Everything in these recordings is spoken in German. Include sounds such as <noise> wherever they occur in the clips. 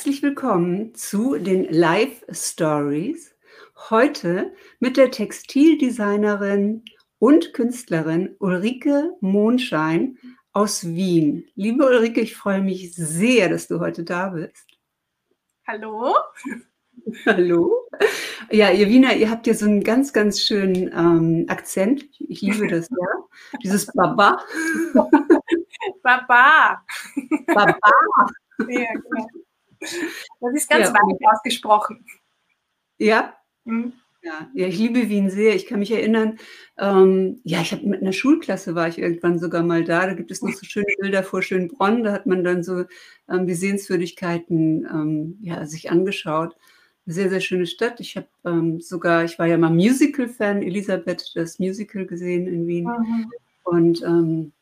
Herzlich willkommen zu den Live Stories. Heute mit der Textildesignerin und Künstlerin Ulrike Mondschein aus Wien. Liebe Ulrike, ich freue mich sehr, dass du heute da bist. Hallo. <laughs> Hallo. Ja, ihr Wiener, ihr habt ja so einen ganz, ganz schönen ähm, Akzent. Ich liebe das, ja. Dieses Baba. <laughs> Baba. Baba. Ja, genau. Das ist ganz ja. weit ausgesprochen. Ja? Mhm. Ja, ja, ich liebe Wien sehr. Ich kann mich erinnern, ähm, ja, ich habe mit einer Schulklasse war ich irgendwann sogar mal da. Da gibt es noch so schöne Bilder vor Schönbronn. Da hat man dann so ähm, die Sehenswürdigkeiten ähm, ja, sich angeschaut. Eine sehr, sehr schöne Stadt. Ich habe ähm, sogar, ich war ja mal Musical-Fan, Elisabeth, das Musical gesehen in Wien. Mhm. Und ähm,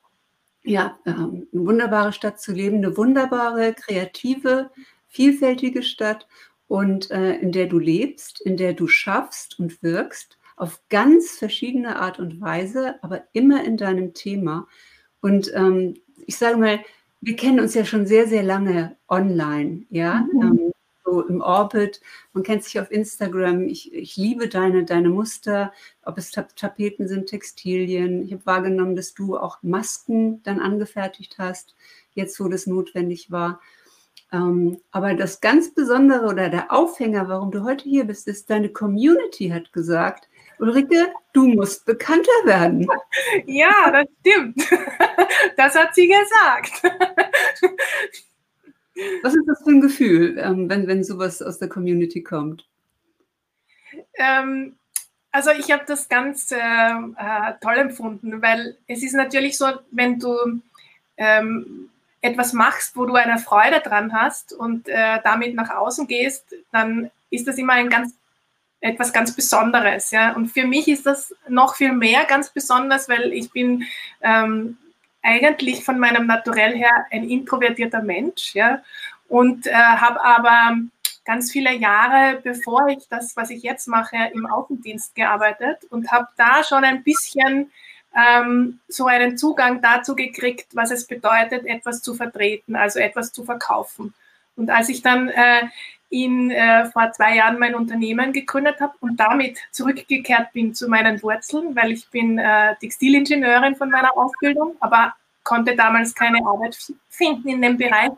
ja, ähm, eine wunderbare Stadt zu leben, eine wunderbare, kreative, vielfältige Stadt und äh, in der du lebst, in der du schaffst und wirkst, auf ganz verschiedene Art und Weise, aber immer in deinem Thema. Und ähm, ich sage mal, wir kennen uns ja schon sehr, sehr lange online, ja, mhm. ähm, so im Orbit. Man kennt sich auf Instagram. Ich, ich liebe deine, deine Muster, ob es Tapeten sind, Textilien. Ich habe wahrgenommen, dass du auch Masken dann angefertigt hast, jetzt wo das notwendig war. Ähm, aber das ganz Besondere oder der Aufhänger, warum du heute hier bist, ist, deine Community hat gesagt, Ulrike, du musst bekannter werden. <laughs> Ja, das stimmt. <laughs> Das hat sie gesagt. <laughs> Was ist das für ein Gefühl, ähm, wenn, wenn sowas aus der Community kommt? Ähm, also ich habe das ganz äh, äh, toll empfunden, weil es ist natürlich so, wenn du ähm, etwas machst, wo du eine Freude dran hast und äh, damit nach außen gehst, dann ist das immer ein ganz etwas ganz Besonderes, ja. Und für mich ist das noch viel mehr ganz besonders, weil ich bin ähm, eigentlich von meinem Naturell her ein introvertierter Mensch, ja. Und äh, habe aber ganz viele Jahre, bevor ich das, was ich jetzt mache, im Außendienst gearbeitet und habe da schon ein bisschen ähm, so einen Zugang dazu gekriegt, was es bedeutet, etwas zu vertreten, also etwas zu verkaufen. Und als ich dann äh, in, äh, vor zwei Jahren mein Unternehmen gegründet habe und damit zurückgekehrt bin zu meinen Wurzeln, weil ich bin äh, Textilingenieurin von meiner Ausbildung, aber konnte damals keine Arbeit finden in dem Bereich.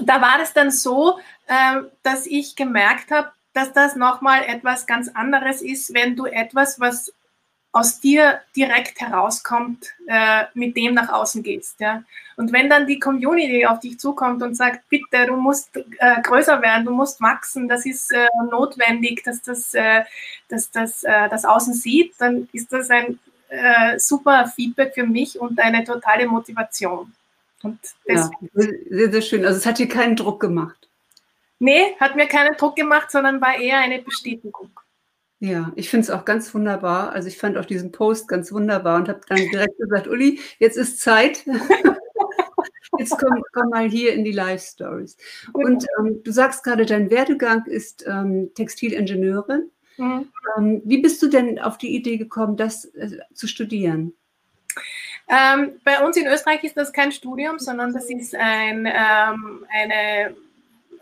Da war es dann so, äh, dass ich gemerkt habe, dass das nochmal etwas ganz anderes ist, wenn du etwas, was aus dir direkt herauskommt, äh, mit dem nach außen gehst. Ja? Und wenn dann die Community auf dich zukommt und sagt, bitte, du musst äh, größer werden, du musst wachsen, das ist äh, notwendig, dass das, äh, dass das, äh, das Außen sieht, dann ist das ein äh, super Feedback für mich und eine totale Motivation. Und ja, sehr, sehr schön. Also es hat dir keinen Druck gemacht. Nee, hat mir keinen Druck gemacht, sondern war eher eine Bestätigung. Ja, ich finde es auch ganz wunderbar. Also ich fand auch diesen Post ganz wunderbar und habe dann direkt gesagt, Uli, jetzt ist Zeit. <laughs> jetzt komm, komm, mal hier in die Live-Stories. Und ähm, du sagst gerade, dein Werdegang ist ähm, Textilingenieurin. Mhm. Ähm, wie bist du denn auf die Idee gekommen, das äh, zu studieren? Ähm, bei uns in Österreich ist das kein Studium, sondern das ist ein, ähm, eine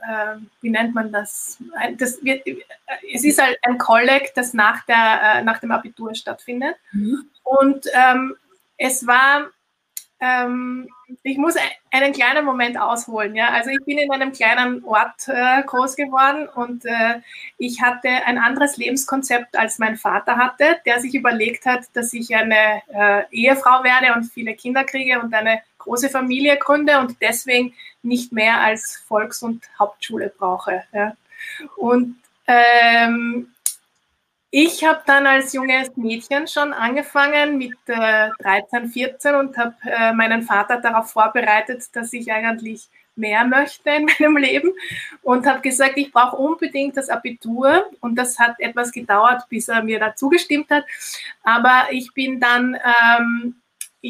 äh, wie nennt man das? das wird, es ist halt ein Kolleg, das nach, der, äh, nach dem Abitur stattfindet. Mhm. Und ähm, es war, ähm, ich muss einen kleinen Moment ausholen. Ja? Also ich bin in einem kleinen Ort äh, groß geworden und äh, ich hatte ein anderes Lebenskonzept, als mein Vater hatte, der sich überlegt hat, dass ich eine äh, Ehefrau werde und viele Kinder kriege und eine große Familie gründe und deswegen nicht mehr als Volks- und Hauptschule brauche. Ja. Und ähm, ich habe dann als junges Mädchen schon angefangen mit äh, 13, 14 und habe äh, meinen Vater darauf vorbereitet, dass ich eigentlich mehr möchte in <laughs> meinem Leben und habe gesagt, ich brauche unbedingt das Abitur und das hat etwas gedauert, bis er mir dazu gestimmt hat. Aber ich bin dann ähm,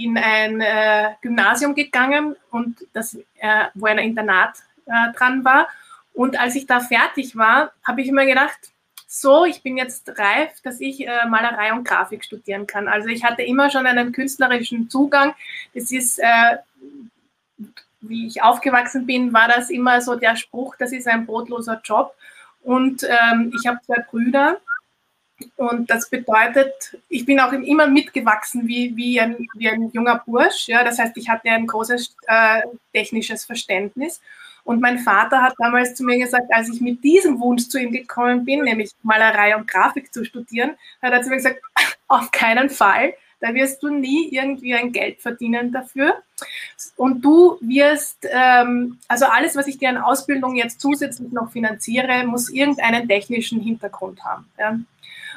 in ein äh, Gymnasium gegangen und das, äh, wo ein Internat äh, dran war. Und als ich da fertig war, habe ich mir gedacht, so, ich bin jetzt reif, dass ich äh, Malerei und Grafik studieren kann. Also ich hatte immer schon einen künstlerischen Zugang. Das ist, äh, wie ich aufgewachsen bin, war das immer so der Spruch, das ist ein brotloser Job. Und ähm, ich habe zwei Brüder. Und das bedeutet, ich bin auch immer mitgewachsen wie, wie, ein, wie ein junger Bursch. Ja? Das heißt, ich hatte ein großes äh, technisches Verständnis. Und mein Vater hat damals zu mir gesagt, als ich mit diesem Wunsch zu ihm gekommen bin, nämlich Malerei und Grafik zu studieren, hat er zu mir gesagt, <laughs> auf keinen Fall. Da wirst du nie irgendwie ein Geld verdienen dafür. Und du wirst, ähm, also alles, was ich dir an Ausbildung jetzt zusätzlich noch finanziere, muss irgendeinen technischen Hintergrund haben. Ja?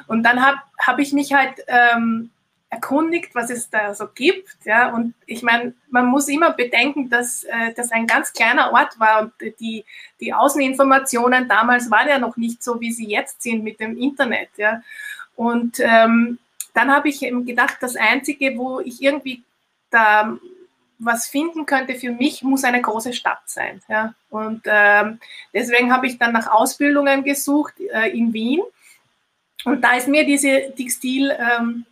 Und dann habe hab ich mich halt ähm, erkundigt, was es da so gibt. Ja? Und ich meine, man muss immer bedenken, dass äh, das ein ganz kleiner Ort war und die, die Außeninformationen damals waren ja noch nicht so, wie sie jetzt sind mit dem Internet. Ja? Und ähm, dann habe ich eben gedacht, das Einzige, wo ich irgendwie da was finden könnte für mich, muss eine große Stadt sein. Ja? Und ähm, deswegen habe ich dann nach Ausbildungen gesucht äh, in Wien. Und da ist mir diese Textil, ähm,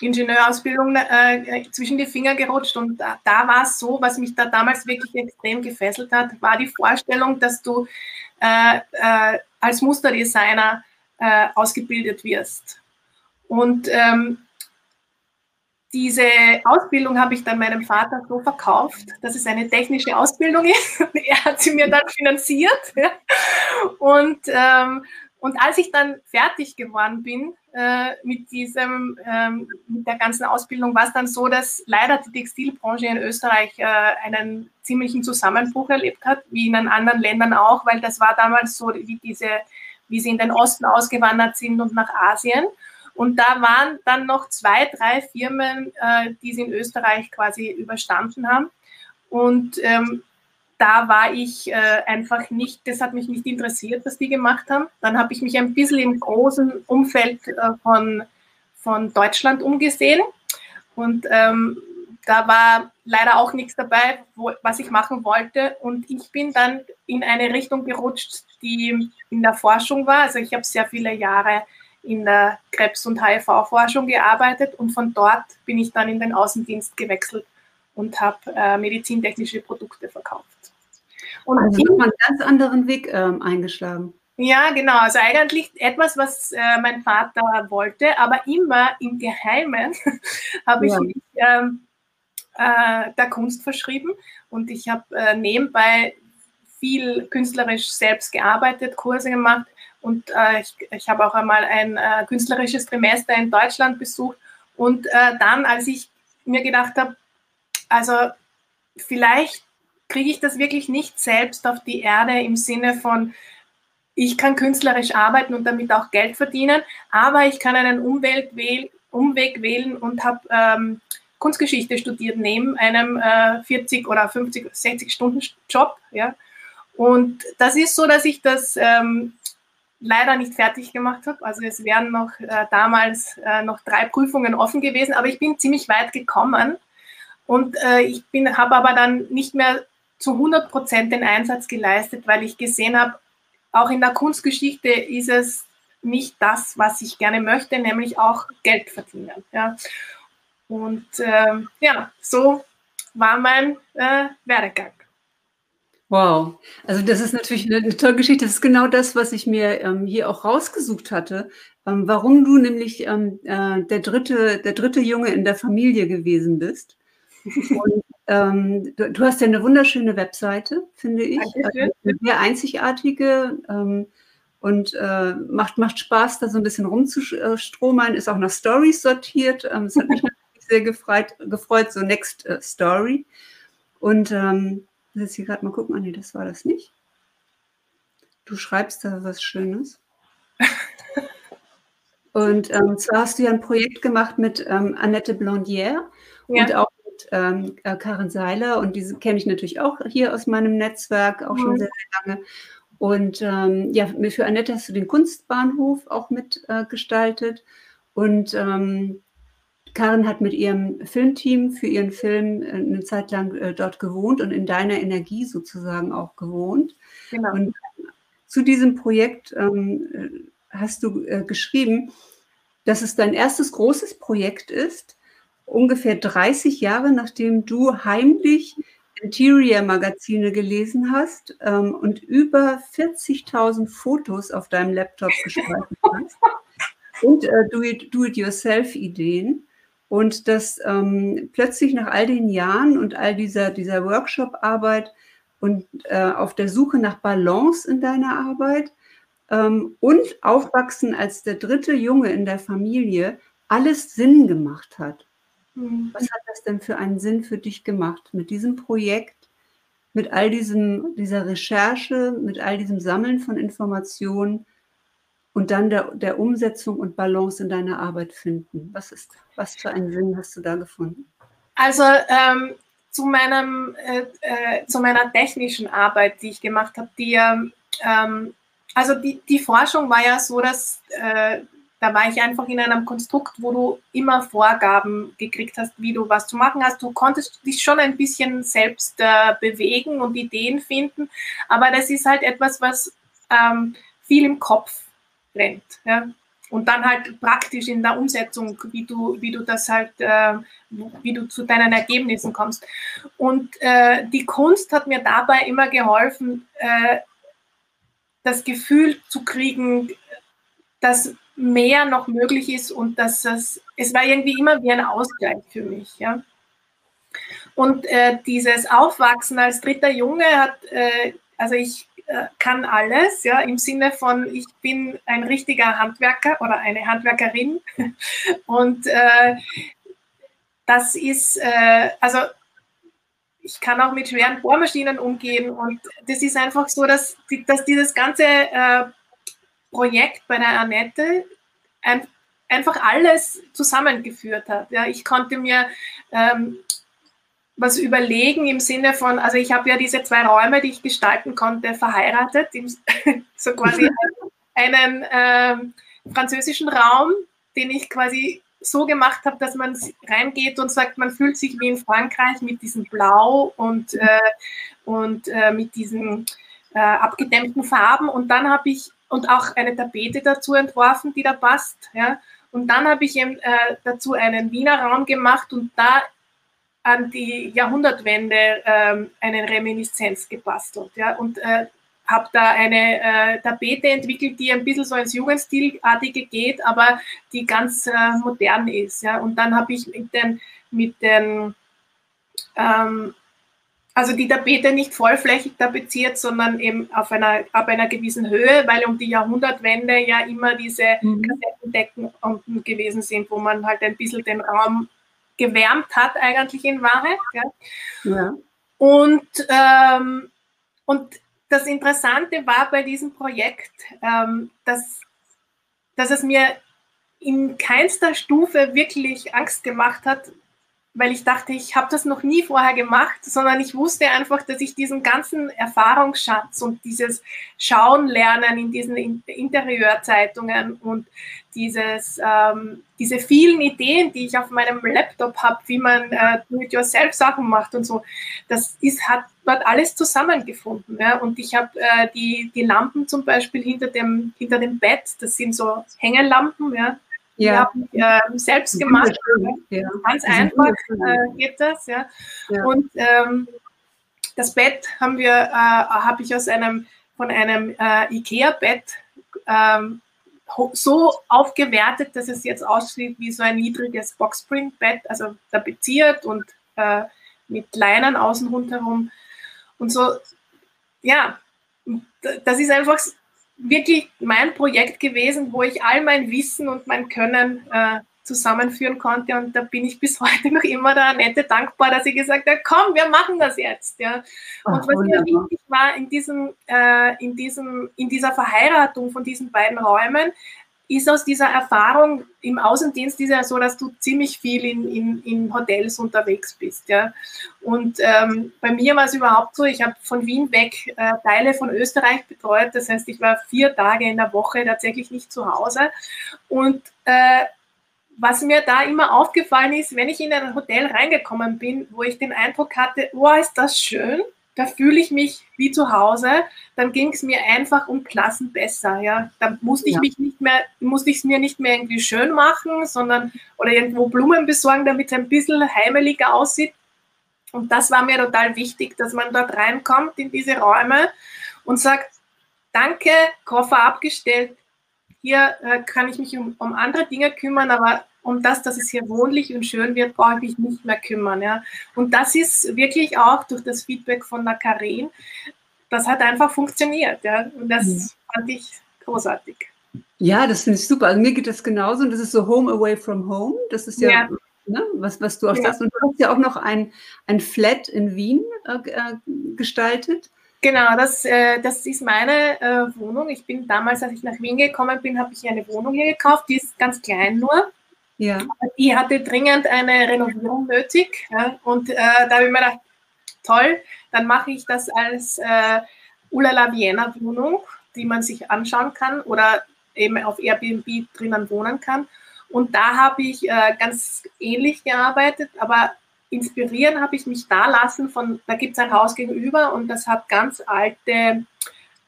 Ingenieurausbildung äh, zwischen die Finger gerutscht und da, da war es so, was mich da damals wirklich extrem gefesselt hat, war die Vorstellung, dass du äh, äh, als Musterdesigner äh, ausgebildet wirst. Und ähm, diese Ausbildung habe ich dann meinem Vater so verkauft, dass es eine technische Ausbildung <laughs> ist. er hat sie mir dann finanziert. Und ähm, und als ich dann fertig geworden bin äh, mit diesem, ähm, mit der ganzen Ausbildung, war es dann so, dass leider die Textilbranche in Österreich äh, einen ziemlichen Zusammenbruch erlebt hat, wie in anderen Ländern auch, weil das war damals so, wie diese, wie sie in den Osten ausgewandert sind und nach Asien. Und da waren dann noch zwei, drei Firmen, äh, die sie in Österreich quasi überstanden haben. Und ähm, da war ich äh, einfach nicht, das hat mich nicht interessiert, was die gemacht haben. Dann habe ich mich ein bisschen im großen Umfeld äh, von, von Deutschland umgesehen und ähm, da war leider auch nichts dabei, wo, was ich machen wollte. Und ich bin dann in eine Richtung gerutscht, die in der Forschung war. Also ich habe sehr viele Jahre in der Krebs- und HIV-Forschung gearbeitet und von dort bin ich dann in den Außendienst gewechselt und habe äh, medizintechnische Produkte verkauft. Und also hat man einen ganz anderen Weg ähm, eingeschlagen. Ja, genau. Also eigentlich etwas, was äh, mein Vater wollte, aber immer im Geheimen <laughs> habe ich ja. mich ähm, äh, der Kunst verschrieben und ich habe äh, nebenbei viel künstlerisch selbst gearbeitet, Kurse gemacht und äh, ich, ich habe auch einmal ein äh, künstlerisches Trimester in Deutschland besucht und äh, dann, als ich mir gedacht habe, also vielleicht kriege ich das wirklich nicht selbst auf die Erde im Sinne von, ich kann künstlerisch arbeiten und damit auch Geld verdienen, aber ich kann einen Umwelt wähl Umweg wählen und habe ähm, Kunstgeschichte studiert neben einem äh, 40 oder 50, 60 Stunden Job. Ja? Und das ist so, dass ich das ähm, leider nicht fertig gemacht habe. Also es wären noch äh, damals äh, noch drei Prüfungen offen gewesen, aber ich bin ziemlich weit gekommen. Und äh, ich habe aber dann nicht mehr zu 100 Prozent den Einsatz geleistet, weil ich gesehen habe, auch in der Kunstgeschichte ist es nicht das, was ich gerne möchte, nämlich auch Geld verdienen. Ja. Und äh, ja, so war mein äh, Werdegang. Wow, also das ist natürlich eine, eine, tolle Geschichte. Das ist genau das, was ich mir ähm, hier auch rausgesucht hatte, ähm, warum du nämlich ähm, äh, der dritte, der dritte Junge in der Familie gewesen bist. <laughs> Und ähm, du, du, hast ja eine wunderschöne Webseite, finde ich. Also eine sehr einzigartige ähm, und äh, macht, macht Spaß, da so ein bisschen rumzustromern. Ist auch nach Stories sortiert. Ähm, das hat mich <laughs> natürlich sehr gefreut, gefreut so Next uh, Story. Und ähm, jetzt hier gerade mal gucken. Ah, nee, das war das nicht. Du schreibst da was Schönes. <laughs> Und ähm, zwar hast du ja ein Projekt gemacht mit ähm, Annette Blondière ja. und auch ähm, äh, Karin Seiler und diese kenne ich natürlich auch hier aus meinem Netzwerk, auch schon mhm. sehr, sehr lange. Und ähm, ja, für Annette hast du den Kunstbahnhof auch mitgestaltet. Äh, und ähm, Karin hat mit ihrem Filmteam für ihren Film äh, eine Zeit lang äh, dort gewohnt und in deiner Energie sozusagen auch gewohnt. Genau. Und zu diesem Projekt ähm, äh, hast du äh, geschrieben, dass es dein erstes großes Projekt ist, ungefähr 30 Jahre nachdem du heimlich Interior-Magazine gelesen hast ähm, und über 40.000 Fotos auf deinem Laptop gespeichert hast <laughs> und äh, Do-it-yourself-Ideen. Und dass ähm, plötzlich nach all den Jahren und all dieser, dieser Workshop-Arbeit und äh, auf der Suche nach Balance in deiner Arbeit ähm, und Aufwachsen als der dritte Junge in der Familie alles Sinn gemacht hat. Mhm. Was hat das denn für einen Sinn für dich gemacht mit diesem Projekt, mit all diesem, dieser Recherche, mit all diesem Sammeln von Informationen? und dann der, der Umsetzung und Balance in deiner Arbeit finden? Was ist, was für einen Sinn hast du da gefunden? Also ähm, zu, meinem, äh, äh, zu meiner technischen Arbeit, die ich gemacht habe, die, ähm, also die, die Forschung war ja so, dass äh, da war ich einfach in einem Konstrukt, wo du immer Vorgaben gekriegt hast, wie du was zu machen hast. Du konntest dich schon ein bisschen selbst äh, bewegen und Ideen finden, aber das ist halt etwas, was ähm, viel im Kopf brennt. Ja? Und dann halt praktisch in der Umsetzung, wie du, wie du das halt, äh, wie du zu deinen Ergebnissen kommst. Und äh, die Kunst hat mir dabei immer geholfen, äh, das Gefühl zu kriegen, dass mehr noch möglich ist und dass es, es war irgendwie immer wie ein Ausgleich für mich. Ja? Und äh, dieses Aufwachsen als dritter Junge hat, äh, also ich äh, kann alles, ja, im Sinne von, ich bin ein richtiger Handwerker oder eine Handwerkerin. <laughs> Und äh, das ist, äh, also ich kann auch mit schweren Bohrmaschinen umgehen und das ist einfach so, dass, dass dieses ganze äh, Projekt bei der Annette ein, einfach alles zusammengeführt hat. Ja, ich konnte mir ähm, was überlegen im Sinne von, also ich habe ja diese zwei Räume, die ich gestalten konnte, verheiratet, <laughs> so quasi einen äh, französischen Raum, den ich quasi so gemacht habe, dass man reingeht und sagt, man fühlt sich wie in Frankreich mit diesem Blau und, äh, und äh, mit diesen äh, abgedämmten Farben. Und dann habe ich und auch eine Tapete dazu entworfen, die da passt. Ja. Und dann habe ich eben, äh, dazu einen Wiener Raum gemacht und da an die Jahrhundertwende ähm, eine Reminiszenz gebastelt. Ja, und äh, habe da eine äh, Tapete entwickelt, die ein bisschen so ins Jugendstilartige geht, aber die ganz äh, modern ist. Ja. Und dann habe ich mit den, mit den ähm, also die Tapete nicht vollflächig tapeziert, sondern eben auf einer, ab einer gewissen Höhe, weil um die Jahrhundertwende ja immer diese mhm. Kassettendecken unten gewesen sind, wo man halt ein bisschen den Raum gewärmt hat, eigentlich in Wahrheit. Ja. ja. Und, ähm, und das Interessante war bei diesem Projekt, ähm, dass, dass es mir in keinster Stufe wirklich Angst gemacht hat, weil ich dachte, ich habe das noch nie vorher gemacht, sondern ich wusste einfach, dass ich diesen ganzen Erfahrungsschatz und dieses Schauen lernen in diesen Interieurzeitungen und dieses, ähm, diese vielen Ideen, die ich auf meinem Laptop habe, wie man äh, Do-it-yourself-Sachen macht und so, das ist, hat dort alles zusammengefunden. Ja? Und ich habe äh, die, die Lampen zum Beispiel hinter dem, hinter dem Bett, das sind so Hängelampen, ja, ja. Die habe ich äh, selbst gemacht. Ja. Ganz einfach äh, geht das. Ja. ja. Und ähm, das Bett haben wir, äh, habe ich aus einem von einem äh, IKEA-Bett ähm, so aufgewertet, dass es jetzt aussieht wie so ein niedriges Boxspring-Bett, also tapeziert und äh, mit Leinen außen rundherum. Und so, ja, das ist einfach wirklich mein Projekt gewesen, wo ich all mein Wissen und mein Können äh, zusammenführen konnte. Und da bin ich bis <laughs> heute noch immer der Annette dankbar, dass sie gesagt hat, komm, wir machen das jetzt. Ja. Und Ach, was mir wichtig war in, diesem, äh, in, diesem, in dieser Verheiratung von diesen beiden Räumen, ist aus dieser Erfahrung im Außendienst ist ja so, dass du ziemlich viel in, in, in Hotels unterwegs bist. Ja. Und ähm, bei mir war es überhaupt so, ich habe von Wien weg äh, Teile von Österreich betreut. Das heißt, ich war vier Tage in der Woche tatsächlich nicht zu Hause. Und äh, was mir da immer aufgefallen ist, wenn ich in ein Hotel reingekommen bin, wo ich den Eindruck hatte, oh, ist das schön, da fühle ich mich wie zu Hause, dann ging es mir einfach um Klassen besser. Ja? Da musste ich ja. mich nicht mehr, musste ich es mir nicht mehr irgendwie schön machen, sondern oder irgendwo Blumen besorgen, damit es ein bisschen heimeliger aussieht. Und das war mir total wichtig, dass man dort reinkommt in diese Räume und sagt, danke, Koffer abgestellt, hier äh, kann ich mich um, um, andere Dinge kümmern, aber um das, dass es hier wohnlich und schön wird, brauche ich mich nicht mehr kümmern. Ja. Und das ist wirklich auch durch das Feedback von der Karin, das hat einfach funktioniert. Ja. Und das mhm. fand ich großartig. Ja, das finde ich super. Also mir geht das genauso und das ist so Home Away from Home. Das ist ja, ja. Ne, was, was du auch ja. sagst. Und du hast ja auch noch ein, ein Flat in Wien äh, äh gestaltet. Genau, das, äh, das ist meine äh, Wohnung. Ich bin damals, als ich nach Wien gekommen bin, habe ich eine Wohnung hier gekauft. Die ist ganz klein nur. Ja. Die hatte dringend eine Renovierung nötig. Ja? Und äh, da habe ich mir gedacht, toll, dann mache ich das als äh, Ulala Vienna Wohnung, die man sich anschauen kann oder eben auf Airbnb drinnen wohnen kann. Und da habe ich äh, ganz ähnlich gearbeitet, aber inspirieren habe ich mich da lassen von, da gibt es ein Haus gegenüber und das hat ganz alte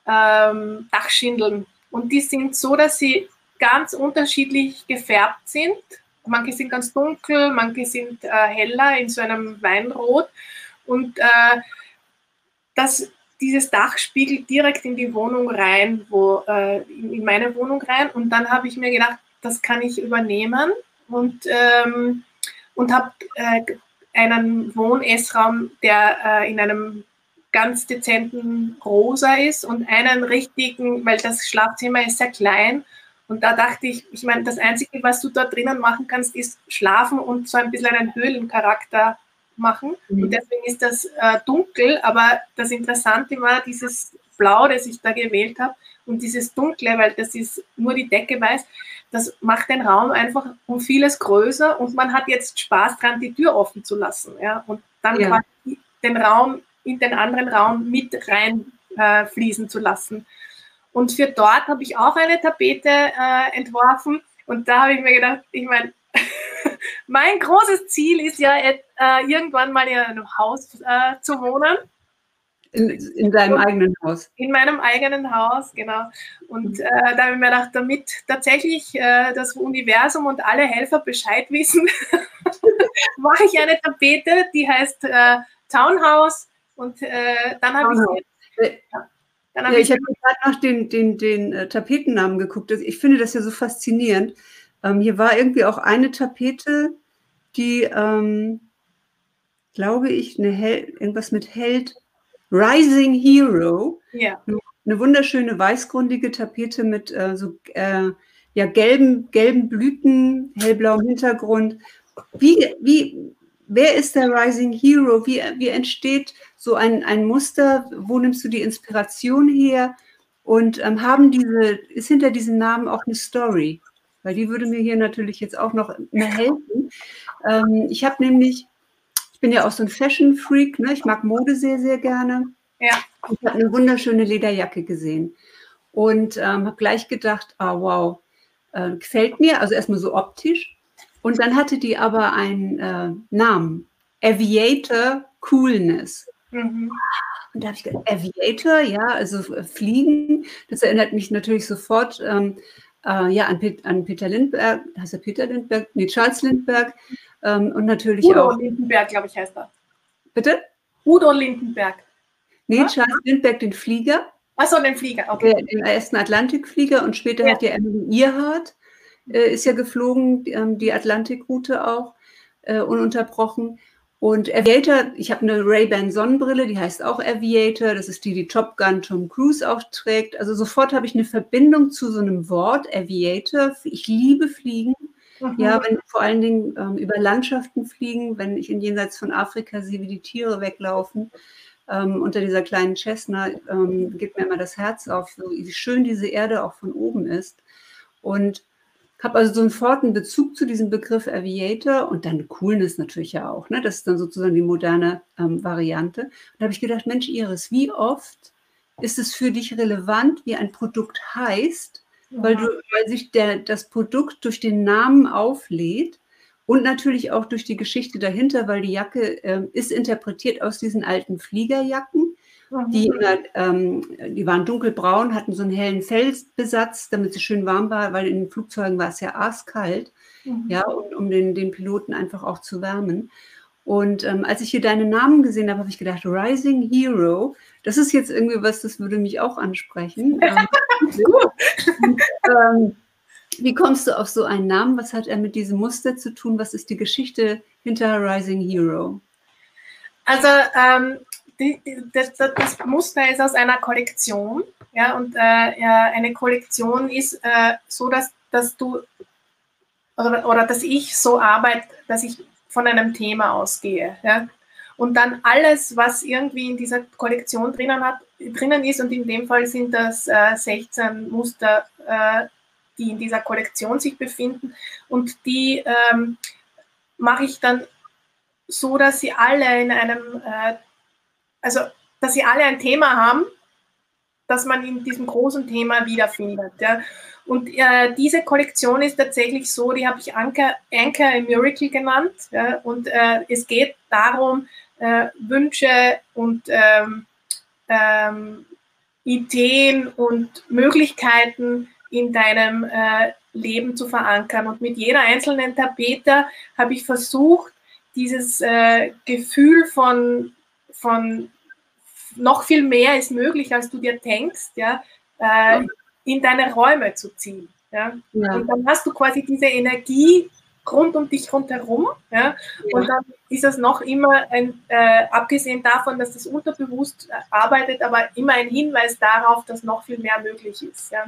ähm, Dachschindeln. Und die sind so, dass sie ganz unterschiedlich gefärbt sind. Manche sind ganz dunkel, manche sind äh, heller in so einem Weinrot. Und äh, das, dieses Dach spiegelt direkt in die Wohnung rein, wo, äh, in, in, meine Wohnung rein. Und dann habe ich mir gedacht, das kann ich übernehmen und, ähm, und habe äh, einen Wohn-Essraum, der äh, in einem ganz dezenten Rosa ist und einen richtigen, weil das Schlafzimmer ist sehr klein. Und da dachte ich, ich meine, das Einzige, was du da drinnen machen kannst, ist schlafen und so ein bisschen einen Höhlencharakter machen. Mhm. Und deswegen ist das äh, dunkel, aber das Interessante war dieses Blau, das ich da gewählt habe und dieses Dunkle, weil das ist nur die Decke weiß, das macht den Raum einfach um vieles größer und man hat jetzt Spaß dran, die Tür offen zu lassen. Ja? Und dann ja. quasi den Raum in den anderen Raum mit reinfließen äh, zu lassen. Und für dort habe ich auch eine Tapete äh, entworfen und da habe ich mir gedacht, ich meine, <laughs> mein großes Ziel ist ja äh, irgendwann mal in einem Haus äh, zu wohnen. In, in deinem und eigenen Haus. In meinem eigenen Haus, genau. Und äh, da habe ich mir gedacht, damit tatsächlich äh, das Universum und alle Helfer Bescheid wissen, <laughs> mache ich eine Tapete, die heißt äh, Townhouse. Und äh, dann habe ich. Ja, dann ja, ich, habe gerade nach den, den, den äh, Tapetennamen geguckt. Ich finde das ja so faszinierend. Ähm, hier war irgendwie auch eine Tapete, die, ähm, glaube ich, eine Hel irgendwas mit Held Rising Hero. Ja. Eine wunderschöne weißgrundige Tapete mit äh, so äh, ja, gelben, gelben Blüten, hellblauem Hintergrund. Wie, wie, wer ist der Rising Hero? Wie, wie entsteht so ein, ein Muster? Wo nimmst du die Inspiration her? Und ähm, haben diese, ist hinter diesem Namen auch eine Story? Weil die würde mir hier natürlich jetzt auch noch mehr helfen. Ähm, ich habe nämlich bin ja auch so ein Fashion-Freak, ne? ich mag Mode sehr, sehr gerne. Ja. Ich habe eine wunderschöne Lederjacke gesehen und ähm, habe gleich gedacht, ah wow, äh, gefällt mir, also erstmal so optisch. Und dann hatte die aber einen äh, Namen, Aviator Coolness. Mhm. Und da habe ich gedacht, Aviator, ja, also äh, Fliegen, das erinnert mich natürlich sofort ähm, äh, ja, an, an, Peter Lindbergh, heißt er Peter Lindbergh? Nee, Charles Lindbergh, ähm, und natürlich Udo auch. Lindenberg, glaube ich, heißt er. Bitte? Udo Lindenberg. Nee, ja? Charles Lindbergh, den Flieger. Achso, den Flieger, okay. Den ersten Atlantikflieger und später ja. hat ja Emily Earhart, ist ja geflogen, ähm, die Atlantikroute auch, äh, ununterbrochen. Und Aviator, ich habe eine Ray-Ban Sonnenbrille, die heißt auch Aviator. Das ist die, die Top Gun Tom Cruise auch trägt. Also sofort habe ich eine Verbindung zu so einem Wort, Aviator. Ich liebe Fliegen. Mhm. Ja, wenn vor allen Dingen ähm, über Landschaften fliegen, wenn ich in jenseits von Afrika sehe, wie die Tiere weglaufen, ähm, unter dieser kleinen Cessna, ähm, geht mir immer das Herz auf, wie schön diese Erde auch von oben ist. Und habe also sofort einen Bezug zu diesem Begriff Aviator und dann Coolness natürlich ja auch. Ne? Das ist dann sozusagen die moderne ähm, Variante. Und da habe ich gedacht, Mensch, Iris, wie oft ist es für dich relevant, wie ein Produkt heißt, weil, du, weil sich der, das Produkt durch den Namen auflädt und natürlich auch durch die Geschichte dahinter, weil die Jacke äh, ist interpretiert aus diesen alten Fliegerjacken. Die, mhm. ähm, die waren dunkelbraun, hatten so einen hellen Felsbesatz, damit sie schön warm war, weil in den Flugzeugen war es ja arschkalt, mhm. ja, und um den, den Piloten einfach auch zu wärmen. Und ähm, als ich hier deinen Namen gesehen habe, habe ich gedacht, Rising Hero, das ist jetzt irgendwie was, das würde mich auch ansprechen. <laughs> ähm, <laughs> ähm, wie kommst du auf so einen Namen? Was hat er mit diesem Muster zu tun? Was ist die Geschichte hinter Rising Hero? Also ähm, die, das, das, Muster ist aus einer Kollektion. Ja, und äh, eine Kollektion ist äh, so, dass, dass du oder, oder dass ich so arbeite, dass ich von einem Thema ausgehe. Ja? Und dann alles, was irgendwie in dieser Kollektion drinnen, hat, drinnen ist, und in dem Fall sind das äh, 16 Muster, äh, die in dieser Kollektion sich befinden, und die ähm, mache ich dann so, dass sie alle in einem, äh, also dass sie alle ein Thema haben, das man in diesem großen Thema wiederfindet. Ja. Und äh, diese Kollektion ist tatsächlich so, die habe ich Anchor, Anchor a Miracle genannt. Ja, und äh, es geht darum, äh, Wünsche und ähm, ähm, Ideen und Möglichkeiten in deinem äh, Leben zu verankern. Und mit jeder einzelnen Tapete habe ich versucht, dieses äh, Gefühl von, von noch viel mehr ist möglich, als du dir denkst, ja, äh, in deine Räume zu ziehen. Ja? ja? Und dann hast du quasi diese Energie rund um dich rundherum. Ja? ja. Und dann ist es noch immer ein, äh, abgesehen davon, dass das unterbewusst arbeitet, aber immer ein Hinweis darauf, dass noch viel mehr möglich ist. Ja?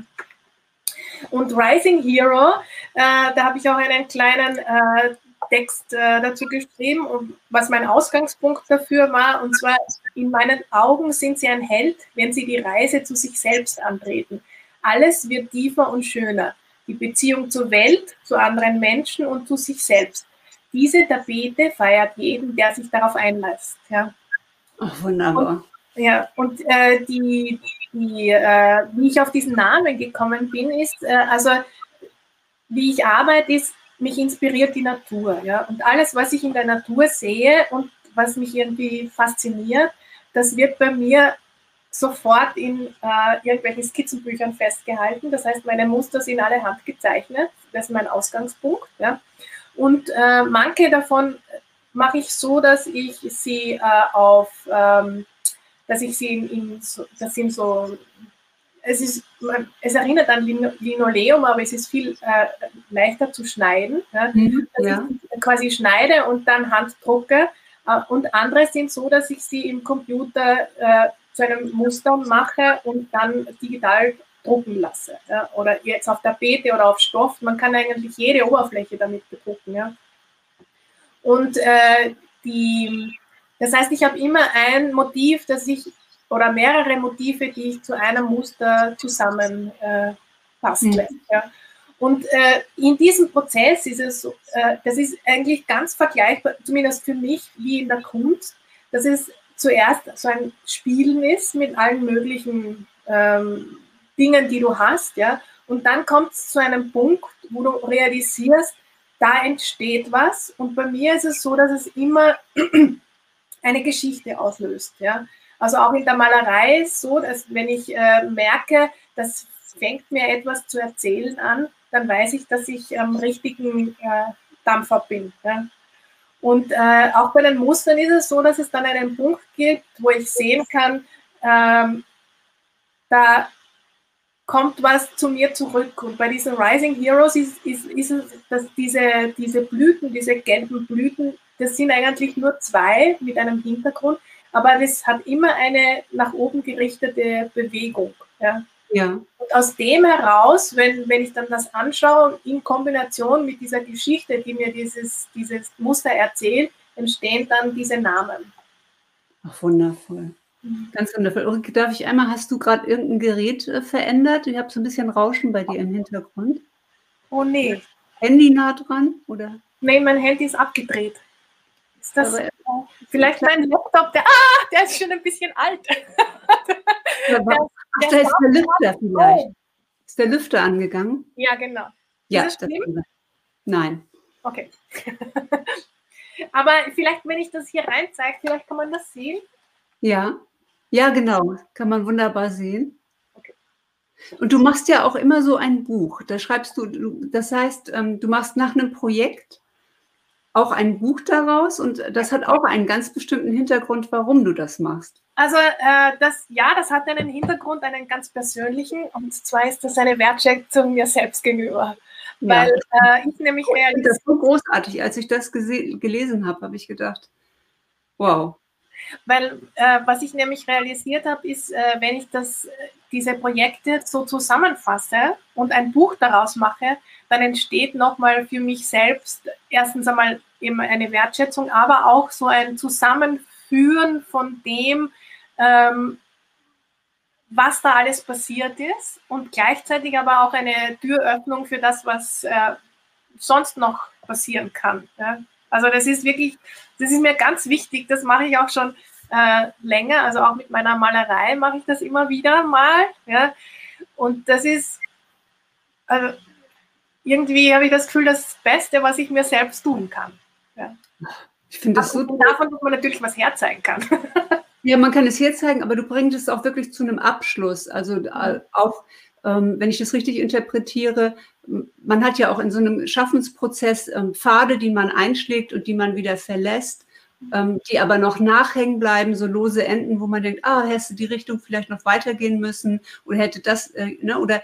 Und Rising Hero, äh, da habe ich auch einen kleinen äh, Text äh, dazu geschrieben, und was mein Ausgangspunkt dafür war. Und zwar, in meinen Augen sind sie ein Held, wenn sie die Reise zu sich selbst antreten. Alles wird tiefer und schöner. Die Beziehung zur Welt, zu anderen Menschen und zu sich selbst. Diese Tapete feiert jeden, der sich darauf einlässt. Ja. Ach, wunderbar. Und, ja, und äh, die, die, äh, wie ich auf diesen Namen gekommen bin, ist, äh, also wie ich arbeite, ist, mich inspiriert die Natur. Ja? Und alles, was ich in der Natur sehe und was mich irgendwie fasziniert, das wird bei mir sofort in äh, irgendwelchen Skizzenbüchern festgehalten. Das heißt, meine Muster sind alle handgezeichnet. Das ist mein Ausgangspunkt. Ja. Und äh, manche davon mache ich so, dass ich sie äh, auf, ähm, dass ich sie in, in so, das sind so, es ist, es erinnert an Linoleum, aber es ist viel äh, leichter zu schneiden. Ja. Mhm, dass ja. ich quasi schneide und dann handdrucke. Äh, und andere sind so, dass ich sie im Computer äh, zu einem Muster mache und dann digital drucken lasse. Ja? Oder jetzt auf Tapete oder auf Stoff. Man kann eigentlich jede Oberfläche damit bedrucken. Ja? Und äh, die, das heißt, ich habe immer ein Motiv, das ich oder mehrere Motive, die ich zu einem Muster zusammen äh. Mhm. Ja? Und äh, in diesem Prozess ist es, äh, das ist eigentlich ganz vergleichbar, zumindest für mich, wie in der Kunst. Das ist zuerst so ein Spielen ist mit allen möglichen ähm, Dingen, die du hast, ja. Und dann kommt es zu einem Punkt, wo du realisierst, da entsteht was. Und bei mir ist es so, dass es immer <clears throat> eine Geschichte auslöst, ja. Also auch in der Malerei ist so, dass wenn ich äh, merke, das fängt mir etwas zu erzählen an, dann weiß ich, dass ich am richtigen äh, Dampfer bin. Ja? Und äh, auch bei den Mustern ist es so, dass es dann einen Punkt gibt, wo ich sehen kann, ähm, da kommt was zu mir zurück. Und bei diesen Rising Heroes ist, ist, ist es, dass diese, diese Blüten, diese gelben Blüten, das sind eigentlich nur zwei mit einem Hintergrund, aber es hat immer eine nach oben gerichtete Bewegung. Ja. Ja. Und aus dem heraus, wenn, wenn ich dann das anschaue, in Kombination mit dieser Geschichte, die mir dieses, dieses Muster erzählt, entstehen dann diese Namen. Ach, wundervoll. Mhm. Ganz wundervoll. Ulrike, darf ich einmal, hast du gerade irgendein Gerät äh, verändert? Ich habe so ein bisschen Rauschen bei dir im Hintergrund. Oh nee. Handy nah dran? Oder? Nee, mein Handy ist abgedreht. Ist das Aber, vielleicht mein Laptop? Der, ah, der ist schon ein bisschen alt. <laughs> der, Ach, da ist der Lüfter vielleicht. Oh. Ist der Lüfter angegangen? Ja, genau. Ja, das Nein. Okay. <laughs> Aber vielleicht, wenn ich das hier rein zeige, vielleicht kann man das sehen. Ja, ja, genau. Kann man wunderbar sehen. Okay. Und du machst ja auch immer so ein Buch. Da schreibst du, das heißt, ähm, du machst nach einem Projekt auch ein Buch daraus und das hat auch einen ganz bestimmten Hintergrund, warum du das machst. Also äh, das, ja, das hat einen Hintergrund, einen ganz persönlichen und zwar ist das eine Wertschätzung mir selbst gegenüber. Weil ja. äh, ich nämlich ich finde das so großartig. Als ich das gelesen habe, habe ich gedacht, wow. Weil äh, was ich nämlich realisiert habe, ist, äh, wenn ich das, diese Projekte so zusammenfasse und ein Buch daraus mache, dann entsteht nochmal für mich selbst erstens einmal eben eine Wertschätzung, aber auch so ein Zusammenführen von dem, ähm, was da alles passiert ist und gleichzeitig aber auch eine Türöffnung für das, was äh, sonst noch passieren kann. Ja? Also das ist wirklich, das ist mir ganz wichtig, das mache ich auch schon äh, länger, also auch mit meiner Malerei mache ich das immer wieder mal. Ja? Und das ist, also irgendwie habe ich das Gefühl, das Beste, was ich mir selbst tun kann. Ja. Ich finde das so. Davon, dass man natürlich was herzeigen kann. <laughs> Ja, man kann es herzeigen, aber du bringst es auch wirklich zu einem Abschluss. Also äh, auch, wenn ich das richtig interpretiere, man hat ja auch in so einem Schaffensprozess ähm, Pfade, die man einschlägt und die man wieder verlässt, ähm, die aber noch nachhängen bleiben, so lose Enden, wo man denkt, ah, hätte die Richtung vielleicht noch weitergehen müssen oder hätte das, äh, ne, oder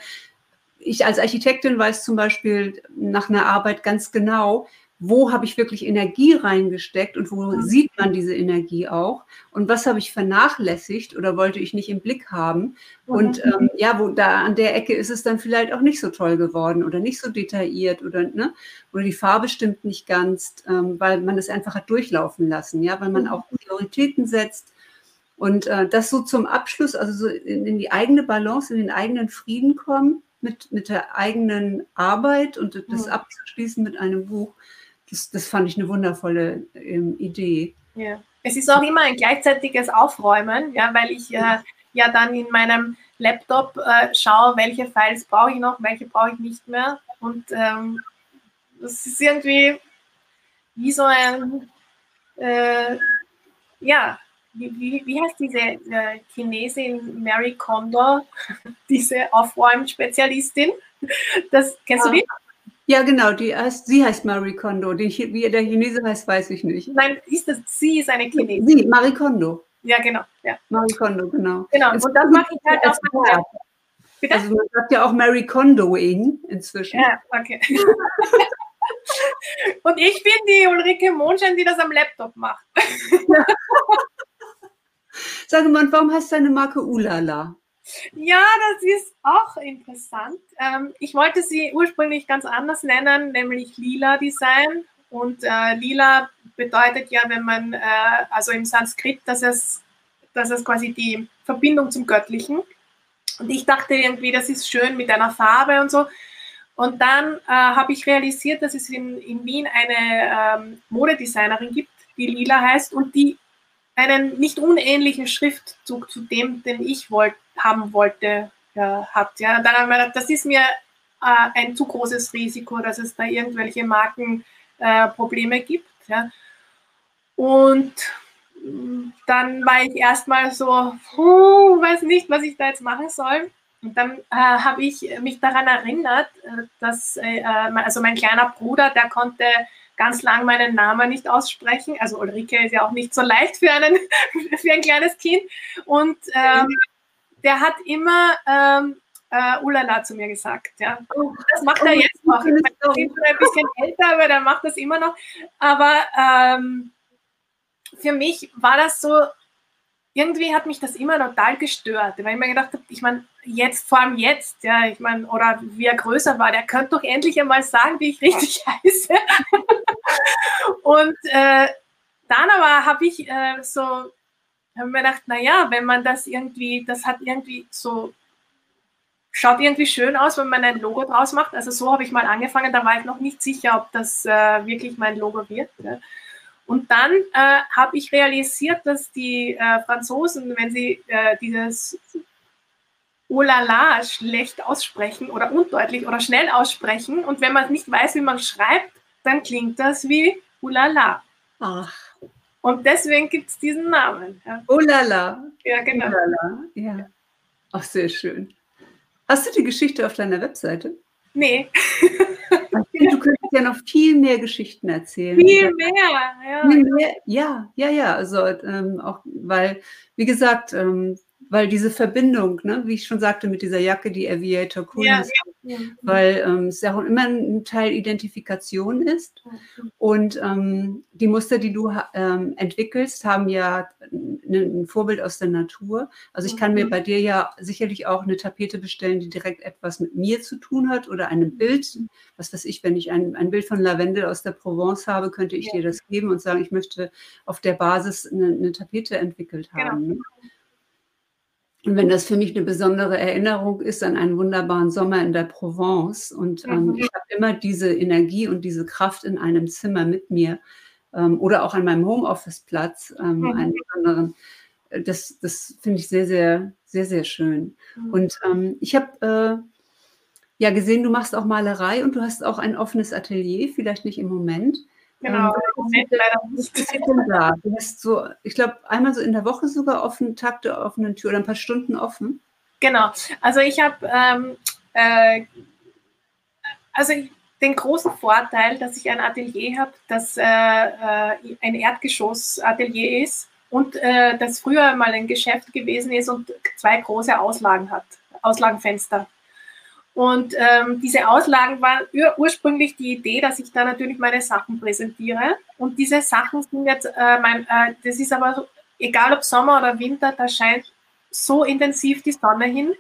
ich als Architektin weiß zum Beispiel nach einer Arbeit ganz genau, wo habe ich wirklich Energie reingesteckt und wo mhm. sieht man diese Energie auch und was habe ich vernachlässigt oder wollte ich nicht im Blick haben mhm. und ähm, ja, wo da an der Ecke ist es dann vielleicht auch nicht so toll geworden oder nicht so detailliert oder ne oder die Farbe stimmt nicht ganz, ähm, weil man es einfach hat durchlaufen lassen, ja, weil man mhm. auch Prioritäten setzt und äh, das so zum Abschluss, also so in, in die eigene Balance, in den eigenen Frieden kommen mit, mit der eigenen Arbeit und das abzuschließen mit einem Buch, das, das fand ich eine wundervolle ähm, Idee. Ja. Es ist auch immer ein gleichzeitiges Aufräumen, ja, weil ich äh, ja dann in meinem Laptop äh, schaue, welche Files brauche ich noch, welche brauche ich nicht mehr. Und ähm, das ist irgendwie wie so ein, äh, ja, wie, wie, wie heißt diese äh, Chinesin Mary Kondo, <laughs> diese Aufräumspezialistin? Das, kennst ja. du die? Ja, genau, die heißt, sie heißt Marie Kondo. Die, wie der Chinese heißt, weiß ich nicht. Nein, ist das, sie ist eine Chinesin. Sie, Marie Kondo. Ja, genau. Ja. Marie Kondo, genau. Genau, und das mache ich halt auch. Bitte? Also man sagt ja auch Mary Kondoing inzwischen. Ja, okay. <laughs> und ich bin die Ulrike Mondschein, die das am Laptop macht. Ja. <laughs> Sag mal, warum heißt deine Marke Ulala? Ja, das ist auch interessant. Ähm, ich wollte sie ursprünglich ganz anders nennen, nämlich Lila Design. Und äh, Lila bedeutet ja, wenn man, äh, also im Sanskrit, dass es, dass es quasi die Verbindung zum Göttlichen. Und ich dachte irgendwie, das ist schön mit einer Farbe und so. Und dann äh, habe ich realisiert, dass es in, in Wien eine ähm, Modedesignerin gibt, die Lila heißt und die einen nicht unähnlichen Schriftzug zu dem, den ich wollt, haben wollte, ja, hat. Ja. Dann haben wir gedacht, das ist mir äh, ein zu großes Risiko, dass es da irgendwelche Markenprobleme äh, gibt. Ja. Und mm, dann war ich erstmal so, huh, weiß nicht, was ich da jetzt machen soll. Und dann äh, habe ich mich daran erinnert, äh, dass äh, äh also mein kleiner Bruder, der konnte ganz lang meinen Namen nicht aussprechen. Also Ulrike ist ja auch nicht so leicht für, einen, <laughs> für ein kleines Kind. Und ähm, der hat immer ähm, äh, Ulala zu mir gesagt. Ja. Oh. Das macht er jetzt noch. Ich bin ein bisschen älter, aber der macht das immer noch. Aber ähm, für mich war das so, irgendwie hat mich das immer total gestört, weil ich mir gedacht habe, ich meine, jetzt, vor allem jetzt, ja, ich meine, oder wie er größer war, der könnte doch endlich einmal sagen, wie ich richtig <laughs> heiße. Und äh, dann aber habe ich äh, so, habe mir gedacht, naja, wenn man das irgendwie, das hat irgendwie so, schaut irgendwie schön aus, wenn man ein Logo draus macht. Also so habe ich mal angefangen, da war ich noch nicht sicher, ob das äh, wirklich mein Logo wird. Ja. Und dann äh, habe ich realisiert, dass die äh, Franzosen, wenn sie äh, dieses Oh la la schlecht aussprechen oder undeutlich oder schnell aussprechen und wenn man nicht weiß, wie man schreibt, dann klingt das wie Oh la la. Ach. Und deswegen gibt es diesen Namen. Ja. Oh la la. Ja, genau. Oh la la. Ja. Ach, sehr schön. Hast du die Geschichte auf deiner Webseite? Nee. <laughs> du könntest ja noch viel mehr Geschichten erzählen. Viel mehr, ja. Viel mehr, ja, ja, ja. Also ähm, auch, weil, wie gesagt, ähm, weil diese Verbindung, ne, wie ich schon sagte, mit dieser Jacke, die Aviator Cool ja, ist, ja, ja. weil ähm, es ja auch immer ein Teil Identifikation ist. Und ähm, die Muster, die du ähm, entwickelst, haben ja ein, Vorbild aus der Natur. Also ich kann mir mhm. bei dir ja sicherlich auch eine Tapete bestellen, die direkt etwas mit mir zu tun hat oder ein Bild. Was weiß ich, wenn ich ein, ein Bild von Lavendel aus der Provence habe, könnte ich dir das geben und sagen, ich möchte auf der Basis eine, eine Tapete entwickelt genau. haben. Genau. Und wenn das für mich eine besondere Erinnerung ist an einen wunderbaren Sommer in der Provence und ähm, mhm. ich habe immer diese Energie und diese Kraft in einem Zimmer mit mir ähm, oder auch an meinem Homeoffice-Platz, ähm, mhm. einen besonderen, äh, das, das finde ich sehr, sehr, sehr, sehr schön. Mhm. Und ähm, ich habe äh, ja gesehen, du machst auch Malerei und du hast auch ein offenes Atelier, vielleicht nicht im Moment. Genau, ähm, leider nicht. Da? Du hast so, ich glaube, einmal so in der Woche sogar offen, Tag der offenen Tür oder ein paar Stunden offen. Genau, also ich habe ähm, äh, also den großen Vorteil, dass ich ein Atelier habe, das äh, äh, ein Erdgeschoss-Atelier ist und äh, das früher mal ein Geschäft gewesen ist und zwei große Auslagen hat, Auslagenfenster. Und ähm, diese Auslagen waren ur ursprünglich die Idee, dass ich da natürlich meine Sachen präsentiere. Und diese Sachen sind jetzt, äh, mein, äh, das ist aber egal ob Sommer oder Winter, da scheint so intensiv die Sonne hin,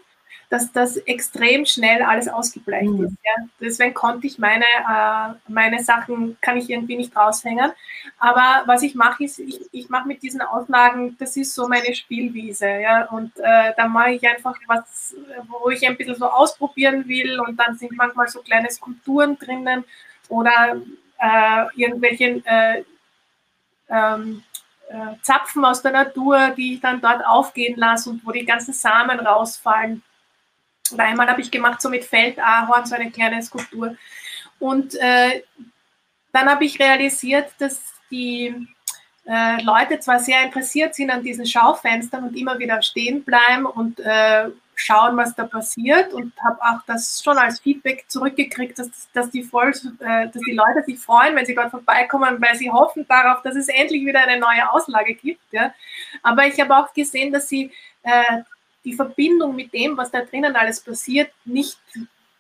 dass das extrem schnell alles ausgebleicht mhm. ist. Ja. Deswegen konnte ich meine, äh, meine Sachen, kann ich irgendwie nicht raushängen. Aber was ich mache, ist, ich, ich mache mit diesen Auslagen, das ist so meine Spielwiese. Ja. Und äh, da mache ich einfach was, wo ich ein bisschen so ausprobieren will. Und dann sind manchmal so kleine Skulpturen drinnen oder äh, irgendwelche äh, ähm, äh, Zapfen aus der Natur, die ich dann dort aufgehen lasse und wo die ganzen Samen rausfallen. Oder einmal habe ich gemacht so mit Feldahorn, so eine kleine Skulptur. Und äh, dann habe ich realisiert, dass die äh, Leute zwar sehr interessiert sind an diesen Schaufenstern und immer wieder stehen bleiben und äh, schauen, was da passiert und habe auch das schon als Feedback zurückgekriegt, dass, dass, die voll, äh, dass die Leute sich freuen, wenn sie dort vorbeikommen, weil sie hoffen darauf, dass es endlich wieder eine neue Auslage gibt. Ja. Aber ich habe auch gesehen, dass sie äh, die Verbindung mit dem, was da drinnen alles passiert, nicht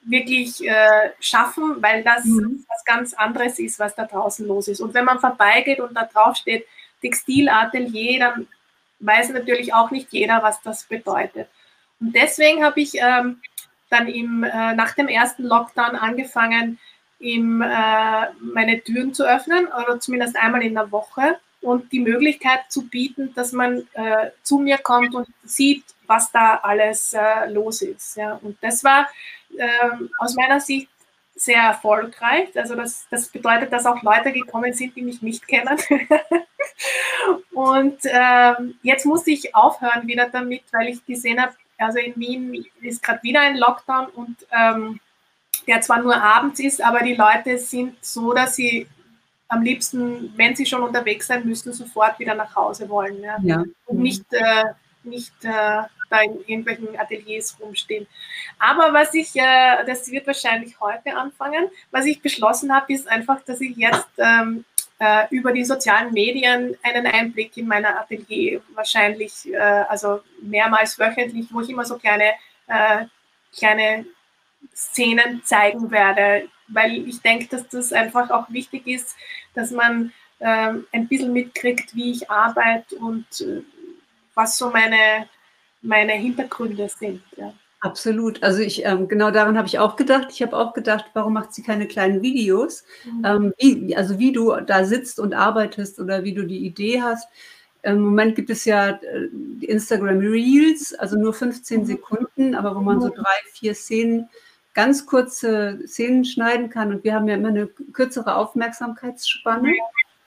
wirklich äh, schaffen, weil das mhm. was ganz anderes ist, was da draußen los ist. Und wenn man vorbeigeht und da drauf steht Textilatelier, dann weiß natürlich auch nicht jeder, was das bedeutet. Und deswegen habe ich ähm, dann im, äh, nach dem ersten Lockdown angefangen, im, äh, meine Türen zu öffnen, oder zumindest einmal in der Woche und die Möglichkeit zu bieten, dass man äh, zu mir kommt und sieht, was da alles äh, los ist. Ja. Und das war ähm, aus meiner Sicht sehr erfolgreich. Also das, das bedeutet, dass auch Leute gekommen sind, die mich nicht kennen. <laughs> und ähm, jetzt musste ich aufhören wieder damit, weil ich gesehen habe, also in Wien ist gerade wieder ein Lockdown und ähm, der zwar nur abends ist, aber die Leute sind so, dass sie am liebsten, wenn sie schon unterwegs sein müssen, sofort wieder nach Hause wollen. Ja? ja. Und nicht, äh, nicht äh, da in irgendwelchen Ateliers rumstehen. Aber was ich, äh, das wird wahrscheinlich heute anfangen, was ich beschlossen habe, ist einfach, dass ich jetzt ähm, äh, über die sozialen Medien einen Einblick in mein Atelier wahrscheinlich, äh, also mehrmals wöchentlich, wo ich immer so kleine, äh, kleine Szenen zeigen werde, weil ich denke, dass das einfach auch wichtig ist, dass man ähm, ein bisschen mitkriegt, wie ich arbeite und äh, was so meine, meine Hintergründe sind. Ja. Absolut. Also ich, ähm, genau daran habe ich auch gedacht. Ich habe auch gedacht, warum macht sie keine kleinen Videos? Mhm. Ähm, wie, also wie du da sitzt und arbeitest oder wie du die Idee hast. Im Moment gibt es ja äh, Instagram Reels, also nur 15 mhm. Sekunden, aber wo man so mhm. drei, vier Szenen ganz kurze Szenen schneiden kann. Und wir haben ja immer eine kürzere Aufmerksamkeitsspanne.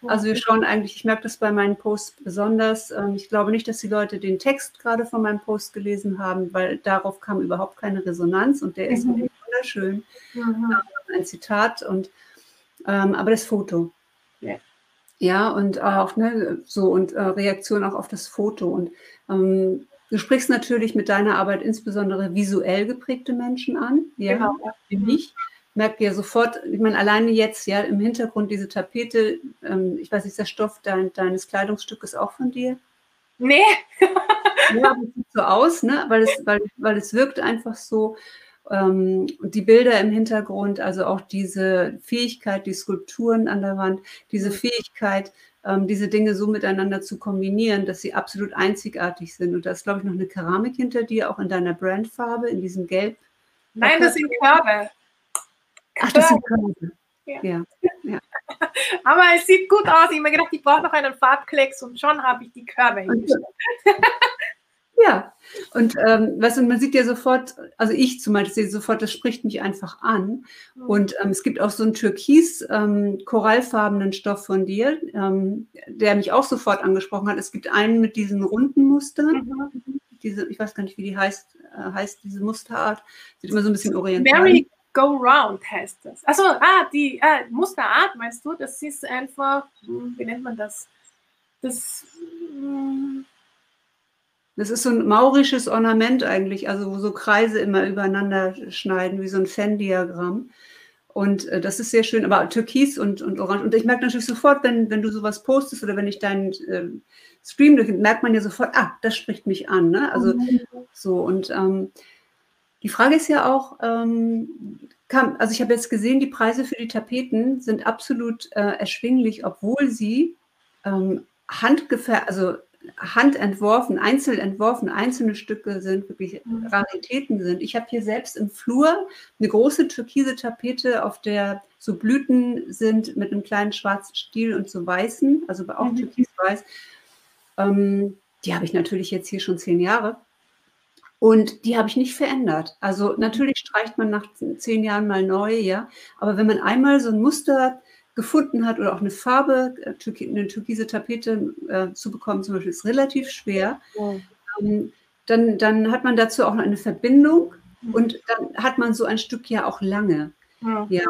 Also wir schauen eigentlich, ich merke das bei meinen Posts besonders. Ähm, ich glaube nicht, dass die Leute den Text gerade von meinem Post gelesen haben, weil darauf kam überhaupt keine Resonanz und der ist mhm. wunderschön. Mhm. Ein Zitat und ähm, aber das Foto. Ja. Ja, und auch ne, so und äh, Reaktion auch auf das Foto. Und ähm, Du sprichst natürlich mit deiner Arbeit insbesondere visuell geprägte Menschen an, ja, genau. mich. merkt ja sofort, ich meine, alleine jetzt, ja, im Hintergrund diese Tapete, ähm, ich weiß nicht, der Stoff dein, deines Kleidungsstückes auch von dir? Nee. ja, das sieht so aus, ne? weil, es, weil, weil es wirkt einfach so. Ähm, und die Bilder im Hintergrund, also auch diese Fähigkeit, die Skulpturen an der Wand, diese mhm. Fähigkeit, ähm, diese Dinge so miteinander zu kombinieren, dass sie absolut einzigartig sind. Und da ist, glaube ich, noch eine Keramik hinter dir, auch in deiner Brandfarbe, in diesem Gelb. Nein, das sind Körbe. Ach, das sind Körbe. Ja. ja. ja. <laughs> Aber es sieht gut aus. Ich habe mir gedacht, ich brauche noch einen Farbklecks und schon habe ich die Körbe hingestellt. <laughs> Ja, und ähm, weißt du, man sieht ja sofort, also ich zum Beispiel sehe sofort, das spricht mich einfach an. Mhm. Und ähm, es gibt auch so einen türkis ähm, Stoff von dir, ähm, der mich auch sofort angesprochen hat. Es gibt einen mit diesen runden Mustern. Mhm. Diese, ich weiß gar nicht, wie die heißt, äh, heißt diese Musterart. Sieht immer so ein bisschen orientiert. Merry Go Round heißt das. Also, ah, die äh, Musterart, meinst du? Das ist einfach, hm, wie nennt man das? Das. Hm, das ist so ein maurisches Ornament eigentlich, also wo so Kreise immer übereinander schneiden, wie so ein Fan-Diagramm. Und äh, das ist sehr schön, aber Türkis und, und Orange. Und ich merke natürlich sofort, wenn, wenn du sowas postest oder wenn ich deinen äh, Stream durch, merkt man ja sofort, ah, das spricht mich an. Ne? Also mhm. so. Und ähm, die Frage ist ja auch, ähm, kam, also ich habe jetzt gesehen, die Preise für die Tapeten sind absolut äh, erschwinglich, obwohl sie ähm, handgefer also handentworfen, einzeln entworfen, einzelne Stücke sind, wirklich mhm. Raritäten sind. Ich habe hier selbst im Flur eine große türkise Tapete, auf der so Blüten sind mit einem kleinen schwarzen Stiel und so weißen, also auch mhm. türkisweiß. Ähm, die habe ich natürlich jetzt hier schon zehn Jahre. Und die habe ich nicht verändert. Also natürlich streicht man nach zehn Jahren mal neu, ja. Aber wenn man einmal so ein Muster gefunden hat oder auch eine Farbe, äh, eine türkise Tapete äh, zu bekommen, zum Beispiel, ist relativ schwer. Ja. Ähm, dann, dann hat man dazu auch eine Verbindung mhm. und dann hat man so ein Stück ja auch lange. Ja. ja.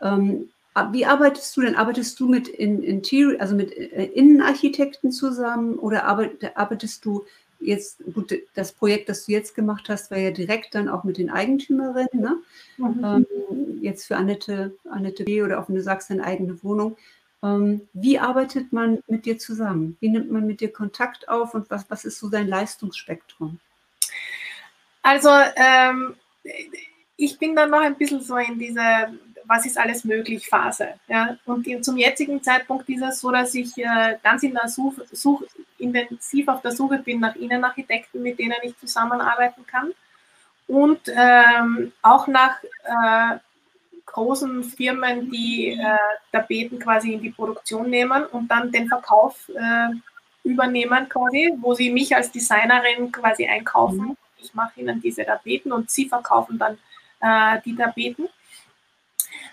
Ähm, wie arbeitest du denn? Arbeitest du mit in, Interior, also mit äh, Innenarchitekten zusammen oder arbeitest du jetzt, gut, das Projekt, das du jetzt gemacht hast, war ja direkt dann auch mit den Eigentümerinnen, ne? Mhm. Ähm, jetzt für Annette, Annette B. oder auch wenn du sagst, deine eigene Wohnung. Ähm, wie arbeitet man mit dir zusammen? Wie nimmt man mit dir Kontakt auf und was, was ist so dein Leistungsspektrum? Also, ähm, ich bin dann noch ein bisschen so in dieser was ist alles möglich Phase. Ja? Und zum jetzigen Zeitpunkt ist es so, dass ich äh, ganz in der Such, Such, intensiv auf der Suche bin nach Innenarchitekten, mit denen ich zusammenarbeiten kann. Und ähm, auch nach äh, großen Firmen, die äh, Tapeten quasi in die Produktion nehmen und dann den Verkauf äh, übernehmen quasi, wo sie mich als Designerin quasi einkaufen. Mhm. Ich mache ihnen diese Tapeten und sie verkaufen dann äh, die Tapeten.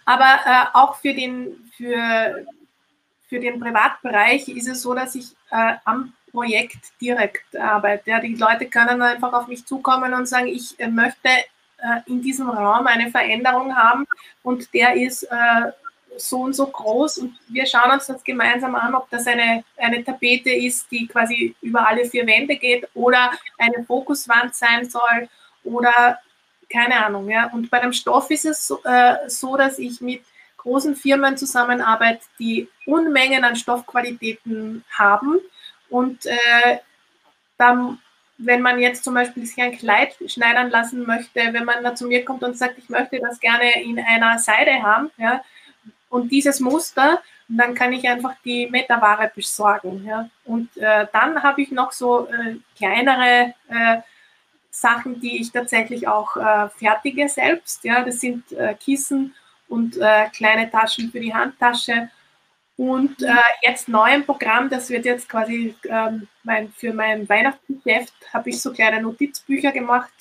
Aber äh, auch für den, für, für den Privatbereich ist es so, dass ich äh, am Projekt direkt arbeite. Ja, die Leute können einfach auf mich zukommen und sagen, ich äh, möchte äh, in diesem Raum eine Veränderung haben und der ist äh, so und so groß und wir schauen uns das gemeinsam an, ob das eine, eine Tapete ist, die quasi über alle vier Wände geht oder eine Fokuswand sein soll oder keine Ahnung. Ja. Und bei dem Stoff ist es so, äh, so, dass ich mit großen Firmen zusammenarbeite, die Unmengen an Stoffqualitäten haben. Und äh, dann, wenn man jetzt zum Beispiel sich ein Kleid schneidern lassen möchte, wenn man da zu mir kommt und sagt, ich möchte das gerne in einer Seide haben, ja, und dieses Muster, dann kann ich einfach die Metaware besorgen. Ja. Und äh, dann habe ich noch so äh, kleinere äh, Sachen, die ich tatsächlich auch äh, fertige selbst. Ja, das sind äh, Kissen und äh, kleine Taschen für die Handtasche. Und äh, jetzt neu im Programm, das wird jetzt quasi ähm, mein, für mein Weihnachtsgeschäft, habe ich so kleine Notizbücher gemacht,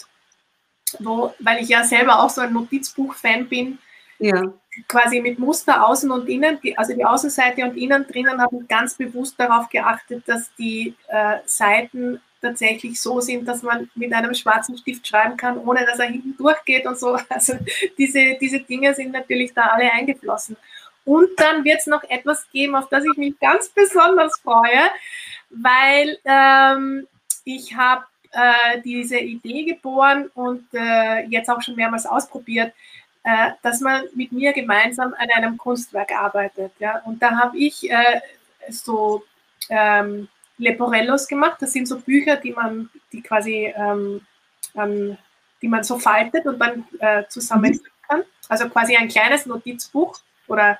wo, weil ich ja selber auch so ein Notizbuch-Fan bin. Ja. Quasi mit Muster außen und innen, also die Außenseite und innen drinnen habe ich ganz bewusst darauf geachtet, dass die äh, Seiten tatsächlich so sind, dass man mit einem schwarzen Stift schreiben kann, ohne dass er hinten durchgeht und so. <laughs> Also diese, diese Dinge sind natürlich da alle eingeflossen. Und dann wird es noch etwas geben, auf das ich mich ganz besonders freue, weil ähm, ich habe äh, diese Idee geboren und äh, jetzt auch schon mehrmals ausprobiert, äh, dass man mit mir gemeinsam an einem Kunstwerk arbeitet. Ja? Und da habe ich äh, so ähm, Leporellos gemacht. Das sind so Bücher, die man, die quasi, ähm, ähm, die man so faltet und dann äh, zusammenfügen kann. Also quasi ein kleines Notizbuch oder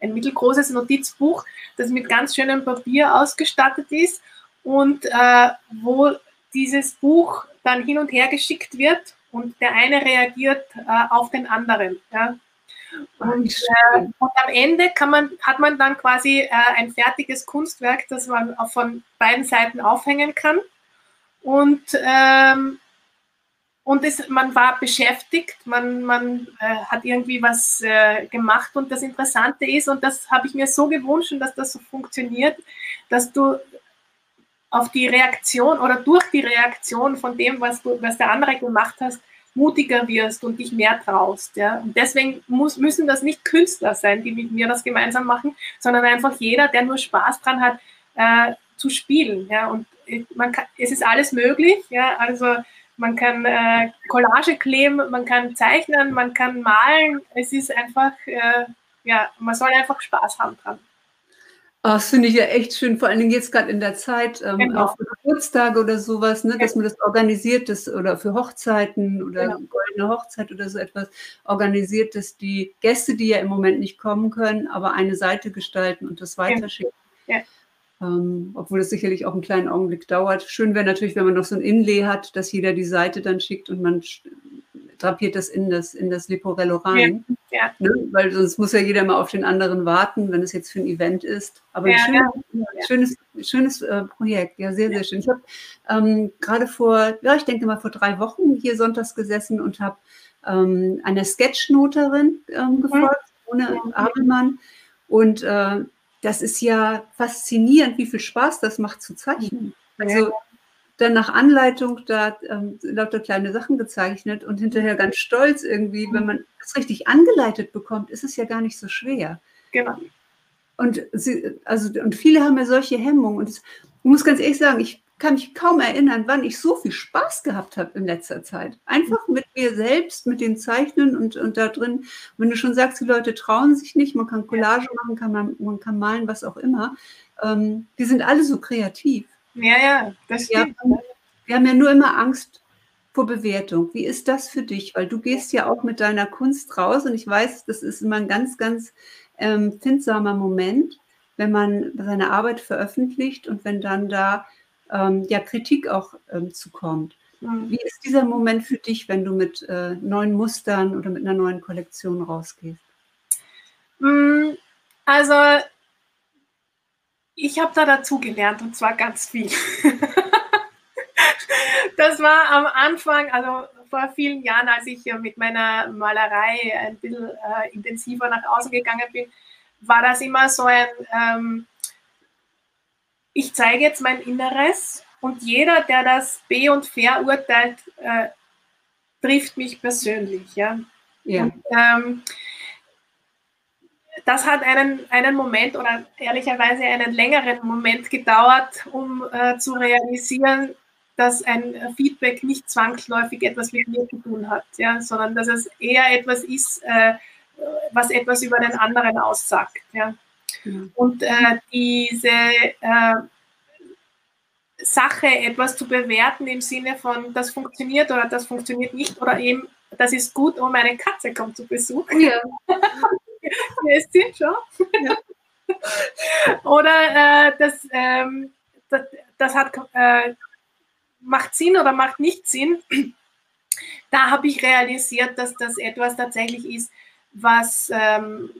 ein mittelgroßes Notizbuch, das mit ganz schönem Papier ausgestattet ist und äh, wo dieses Buch dann hin und her geschickt wird und der eine reagiert äh, auf den anderen. Ja. Und, äh, und, am Ende man, hat man dann quasi äh, ein fertiges Kunstwerk, das man von beiden Seiten aufhängen kann. Und, ähm, und es, man war beschäftigt, man, man äh, hat irgendwie was äh, gemacht. Und das Interessante ist, und das habe ich mir so gewünscht, dass das so funktioniert, dass du auf die Reaktion oder durch die Reaktion von dem, was, du, was der andere gemacht hast, mutiger wirst und dich mehr traust. Ja? Und deswegen muss, müssen das nicht Künstler sein, die mit mir das gemeinsam machen, sondern einfach jeder, der nur Spaß dran hat, äh, zu spielen. Ja? Und man kann, es ist alles möglich. Ja? Also man kann äh, Collage kleben, man kann zeichnen, man kann malen. Es ist einfach, äh, ja, man soll einfach Spaß haben dran. Oh, das finde ich ja echt schön, vor allen Dingen jetzt gerade in der Zeit, ähm, genau. auch für Geburtstage oder sowas, ne, dass man das organisiert, das, oder für Hochzeiten oder genau. goldene Hochzeit oder so etwas organisiert, dass die Gäste, die ja im Moment nicht kommen können, aber eine Seite gestalten und das weiterschicken. Ja. Ähm, obwohl es sicherlich auch einen kleinen Augenblick dauert. Schön wäre natürlich, wenn man noch so ein Inlay hat, dass jeder die Seite dann schickt und man drapiert das in das, in das Leporello rein. Ja, ja. Ne? Weil sonst muss ja jeder mal auf den anderen warten, wenn es jetzt für ein Event ist. Aber ja, ein schönes, schönes, schönes äh, Projekt, ja, sehr, sehr schön. Ich habe ähm, gerade vor, ja, ich denke mal vor drei Wochen hier sonntags gesessen und habe ähm, eine Sketchnoterin ähm, gefolgt, ohne Abelmann. Und äh, das ist ja faszinierend, wie viel Spaß das macht zu zeichnen. Also dann nach Anleitung da ähm, lauter kleine Sachen gezeichnet und hinterher ganz stolz irgendwie, wenn man das richtig angeleitet bekommt, ist es ja gar nicht so schwer. Genau. Und, sie, also, und viele haben ja solche Hemmungen. Und ich muss ganz ehrlich sagen, ich kann mich kaum erinnern, wann ich so viel Spaß gehabt habe in letzter Zeit. Einfach mit mir selbst, mit den Zeichnen und, und da drin. Wenn du schon sagst, die Leute trauen sich nicht, man kann Collage machen, kann man, man kann malen, was auch immer. Ähm, die sind alle so kreativ. Ja, ja, das stimmt. Ja, wir haben ja nur immer Angst vor Bewertung. Wie ist das für dich? Weil du gehst ja auch mit deiner Kunst raus und ich weiß, das ist immer ein ganz, ganz ähm, empfindsamer Moment, wenn man seine Arbeit veröffentlicht und wenn dann da ähm, ja Kritik auch ähm, zukommt. Mhm. Wie ist dieser Moment für dich, wenn du mit äh, neuen Mustern oder mit einer neuen Kollektion rausgehst? Mm, also ich habe da dazu gelernt und zwar ganz viel. <laughs> das war am Anfang, also vor vielen Jahren, als ich mit meiner Malerei ein bisschen äh, intensiver nach außen gegangen bin, war das immer so ein, ähm, ich zeige jetzt mein Inneres und jeder, der das be- und verurteilt, äh, trifft mich persönlich. Ja? ja. Und, ähm, das hat einen, einen Moment oder ehrlicherweise einen längeren Moment gedauert, um äh, zu realisieren, dass ein Feedback nicht zwangsläufig etwas mit mir zu tun hat, ja, sondern dass es eher etwas ist, äh, was etwas über den anderen aussagt. Ja. Mhm. Und äh, diese äh, Sache, etwas zu bewerten im Sinne von, das funktioniert oder das funktioniert nicht oder eben, das ist gut, oh, meine Katze kommt zu Besuch. Ja. <laughs> Ist sie schon. Ja. oder äh, das, ähm, das, das, hat, äh, macht Sinn oder macht nicht Sinn. Da habe ich realisiert, dass das etwas tatsächlich ist, was, ähm,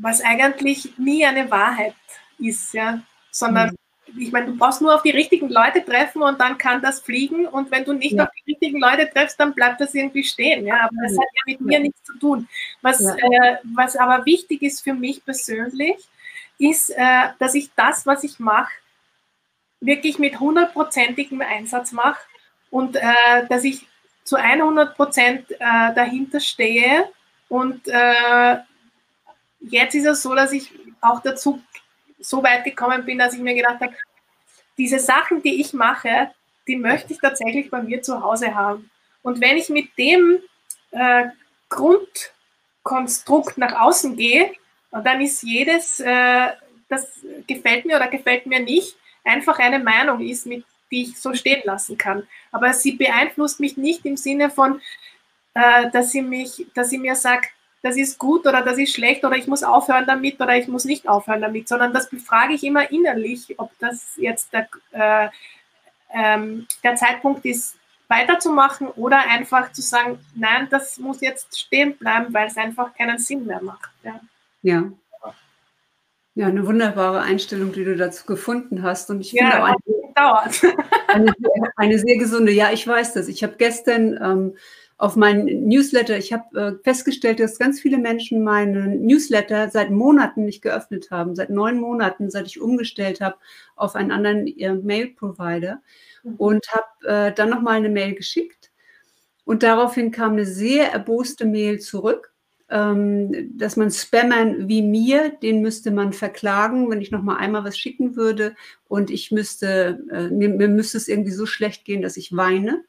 was eigentlich nie eine Wahrheit ist, ja, sondern mhm ich meine, du brauchst nur auf die richtigen Leute treffen und dann kann das fliegen. Und wenn du nicht ja. auf die richtigen Leute treffst, dann bleibt das irgendwie stehen. Ja, aber das hat ja mit mir nichts zu tun. Was, ja. äh, was aber wichtig ist für mich persönlich, ist, äh, dass ich das, was ich mache, wirklich mit hundertprozentigem Einsatz mache und äh, dass ich zu 100 Prozent äh, dahinter stehe. Und äh, jetzt ist es so, dass ich auch dazu so weit gekommen bin, dass ich mir gedacht habe, diese Sachen, die ich mache, die möchte ich tatsächlich bei mir zu Hause haben. Und wenn ich mit dem äh, Grundkonstrukt nach außen gehe, dann ist jedes, äh, das gefällt mir oder gefällt mir nicht, einfach eine Meinung ist, mit, die ich so stehen lassen kann. Aber sie beeinflusst mich nicht im Sinne von, äh, dass, sie mich, dass sie mir sagt, das ist gut oder das ist schlecht oder ich muss aufhören damit oder ich muss nicht aufhören damit, sondern das befrage ich immer innerlich, ob das jetzt der, äh, ähm, der Zeitpunkt ist, weiterzumachen oder einfach zu sagen, nein, das muss jetzt stehen bleiben, weil es einfach keinen Sinn mehr macht. Ja. ja. Ja, eine wunderbare Einstellung, die du dazu gefunden hast. Und ich ja, finde auch eine, eine, eine, sehr gesunde. Ja, ich weiß das. Ich habe gestern ähm, auf meinen Newsletter, ich habe äh, festgestellt, dass ganz viele Menschen meinen Newsletter seit Monaten nicht geöffnet haben, seit neun Monaten, seit ich umgestellt habe auf einen anderen äh, Mail-Provider mhm. und habe äh, dann nochmal eine Mail geschickt und daraufhin kam eine sehr erboste Mail zurück, ähm, dass man Spammern wie mir, den müsste man verklagen, wenn ich nochmal einmal was schicken würde und ich müsste, äh, mir, mir müsste es irgendwie so schlecht gehen, dass ich weine.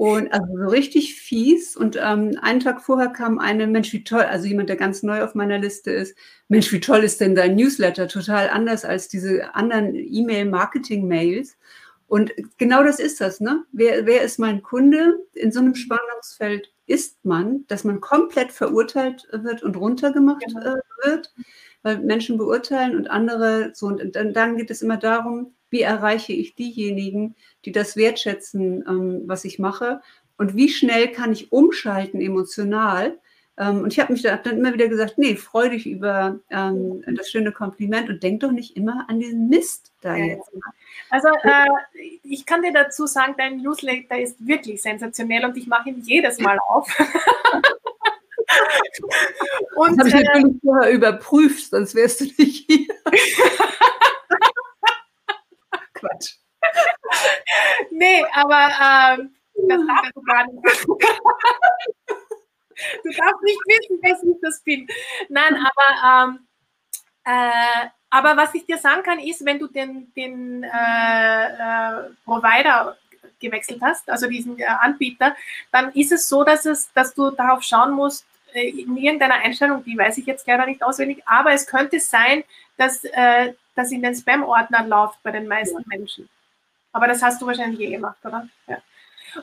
Und also so richtig fies. Und ähm, einen Tag vorher kam eine, Mensch, wie toll, also jemand, der ganz neu auf meiner Liste ist, Mensch, wie toll ist denn dein Newsletter? Total anders als diese anderen E-Mail-Marketing-Mails. Und genau das ist das, ne? Wer, wer ist mein Kunde? In so einem Spannungsfeld ist man, dass man komplett verurteilt wird und runtergemacht äh, wird, weil Menschen beurteilen und andere so. Und dann, dann geht es immer darum, wie erreiche ich diejenigen, die das wertschätzen, ähm, was ich mache und wie schnell kann ich umschalten emotional. Ähm, und ich habe mich da dann immer wieder gesagt, nee, freu dich über ähm, das schöne Kompliment und denk doch nicht immer an diesen Mist da ja. jetzt. Also äh, ich kann dir dazu sagen, dein Newsletter ist wirklich sensationell und ich mache ihn jedes Mal auf. <laughs> und das habe ich natürlich äh, vorher überprüft, sonst wärst du nicht hier. <laughs> Quatsch. nee, aber ähm, das darfst du gar nicht. du darfst nicht wissen, dass ich das bin. Nein, aber, ähm, äh, aber was ich dir sagen kann, ist, wenn du den, den äh, äh, Provider gewechselt hast, also diesen äh, Anbieter, dann ist es so, dass, es, dass du darauf schauen musst, in irgendeiner Einstellung, die weiß ich jetzt leider nicht auswendig, aber es könnte sein, dass äh, das in den Spam-Ordner läuft bei den meisten ja. Menschen. Aber das hast du wahrscheinlich eh gemacht, oder? Ja.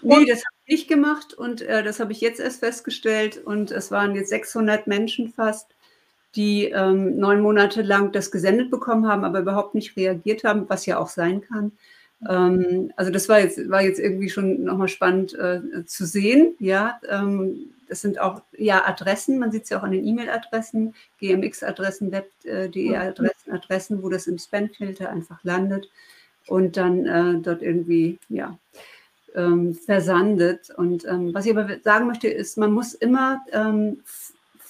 nee, das habe ich nicht gemacht und äh, das habe ich jetzt erst festgestellt und es waren jetzt 600 Menschen fast, die ähm, neun Monate lang das gesendet bekommen haben, aber überhaupt nicht reagiert haben, was ja auch sein kann. Ähm, also das war jetzt, war jetzt irgendwie schon nochmal spannend äh, zu sehen, ja. Ähm, das sind auch ja Adressen, man sieht es ja auch an den E-Mail-Adressen, GMX-Adressen, Web.de-Adressen, Adressen, wo das im Spam-Filter einfach landet und dann äh, dort irgendwie ja ähm, versandet. Und ähm, was ich aber sagen möchte, ist, man muss immer ähm,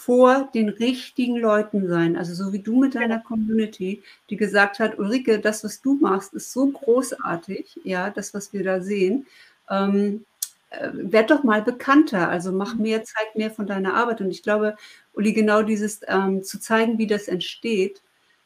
vor den richtigen Leuten sein. Also so wie du mit deiner Community, die gesagt hat, Ulrike, das, was du machst, ist so großartig, ja, das, was wir da sehen. Ähm, äh, werd doch mal bekannter, also mach mehr, zeig mehr von deiner Arbeit. Und ich glaube, Uli, genau dieses ähm, zu zeigen, wie das entsteht,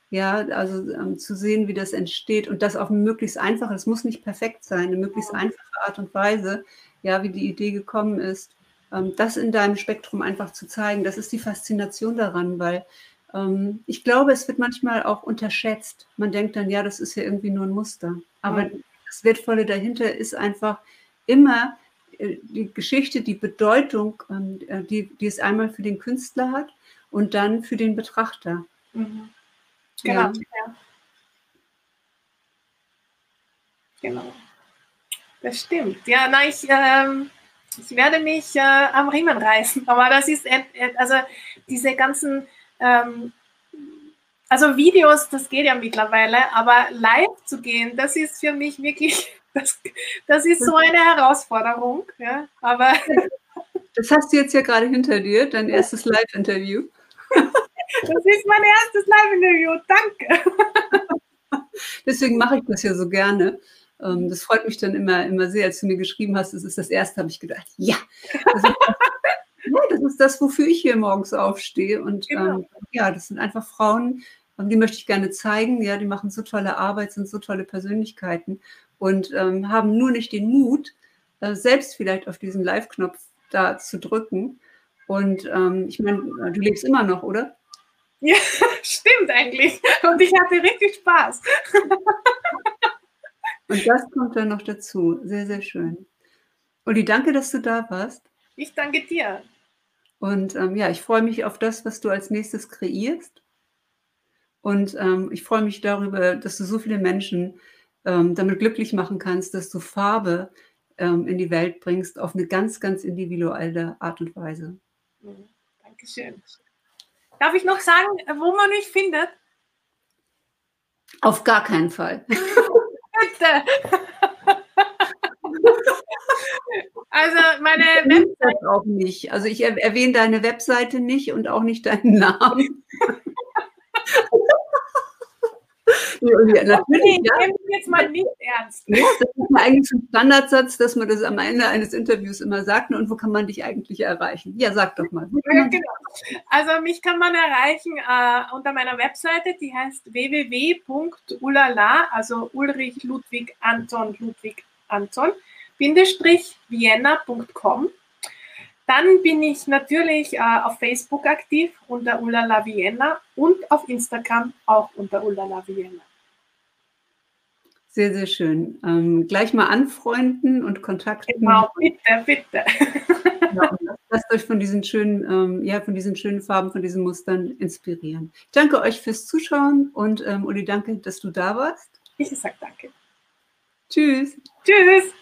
ja, also ähm, zu sehen, wie das entsteht und das auf eine möglichst einfache, es muss nicht perfekt sein, eine möglichst einfache Art und Weise, ja, wie die Idee gekommen ist, ähm, das in deinem Spektrum einfach zu zeigen, das ist die Faszination daran, weil ähm, ich glaube, es wird manchmal auch unterschätzt. Man denkt dann, ja, das ist ja irgendwie nur ein Muster. Aber mhm. das Wertvolle dahinter ist einfach immer die Geschichte, die Bedeutung, ähm, äh, die, die es einmal für den Künstler hat und dann für den Betrachter. Mhm. Genau. Ja. ja. Genau. Das stimmt. Ja, na, ich, ähm, ich werde mich äh, am Riemen reißen, aber das ist, äh, also diese ganzen, ähm, also Videos, das geht ja mittlerweile, aber live zu gehen, das ist für mich wirklich das, das ist so eine Herausforderung. Ja, aber <laughs> das hast du jetzt ja gerade hinter dir, dein erstes Live-Interview. <laughs> Das ist mein erstes Live-Interview. Danke. <laughs> Deswegen mache ich das ja so gerne. Ähm, das freut mich dann immer, immer sehr, als du mir geschrieben hast, das ist das erste, habe ich gedacht, ja. Das ist, das ist das, wofür ich hier morgens aufstehe. Und genau. ähm, ja, das sind einfach Frauen, die möchte ich gerne zeigen. Ja, die machen so tolle Arbeit, sind so tolle Persönlichkeiten und ähm, haben nur nicht den Mut, äh, selbst vielleicht auf diesen Live-Knopf da zu drücken Und ähm, ich meine, du lebst immer noch, oder? Ja, <laughs> stimmt eigentlich. Und ich hatte richtig Spaß. Und das kommt dann noch dazu. Sehr, sehr schön. Uli, danke, dass du da warst. Ich danke dir. Und ähm, ja, ich freue mich auf das, was du als nächstes kreierst. Und ähm, ich freue mich darüber, dass du so viele Menschen ähm, damit glücklich machen kannst, dass du Farbe ähm, in die Welt bringst auf eine ganz, ganz individuelle Art und Weise. Mhm. Dankeschön. Darf ich noch sagen, wo man mich findet? Auf gar keinen Fall. <laughs> <laughs> Bitte. Also meine Webseite auch nicht. Also ich erwähne deine Webseite nicht und auch nicht deinen Namen. <laughs> natürlich, okay, ja. jetzt mal nicht ernst. Das ist ja eigentlich ein Standardsatz, dass man das am Ende eines Interviews immer sagt. Und wo kann man dich eigentlich erreichen? Ja, sag doch mal. Ja, genau. Also mich kann man erreichen äh, unter meiner Webseite, die heißt www.ulala, also Ulrich Ludwig Anton Ludwig Anton, Bindestrich vienna.com. Dann bin ich natürlich äh, auf Facebook aktiv unter Ulala Vienna und auf Instagram auch unter Ulala Vienna. Sehr, sehr schön. Ähm, gleich mal anfreunden und kontakten. Genau, bitte, bitte. Ja, lasst euch von diesen schönen, ähm, ja, von diesen schönen Farben, von diesen Mustern inspirieren. Ich danke euch fürs Zuschauen und ähm, Uli, danke, dass du da warst. Ich sage danke. Tschüss. Tschüss.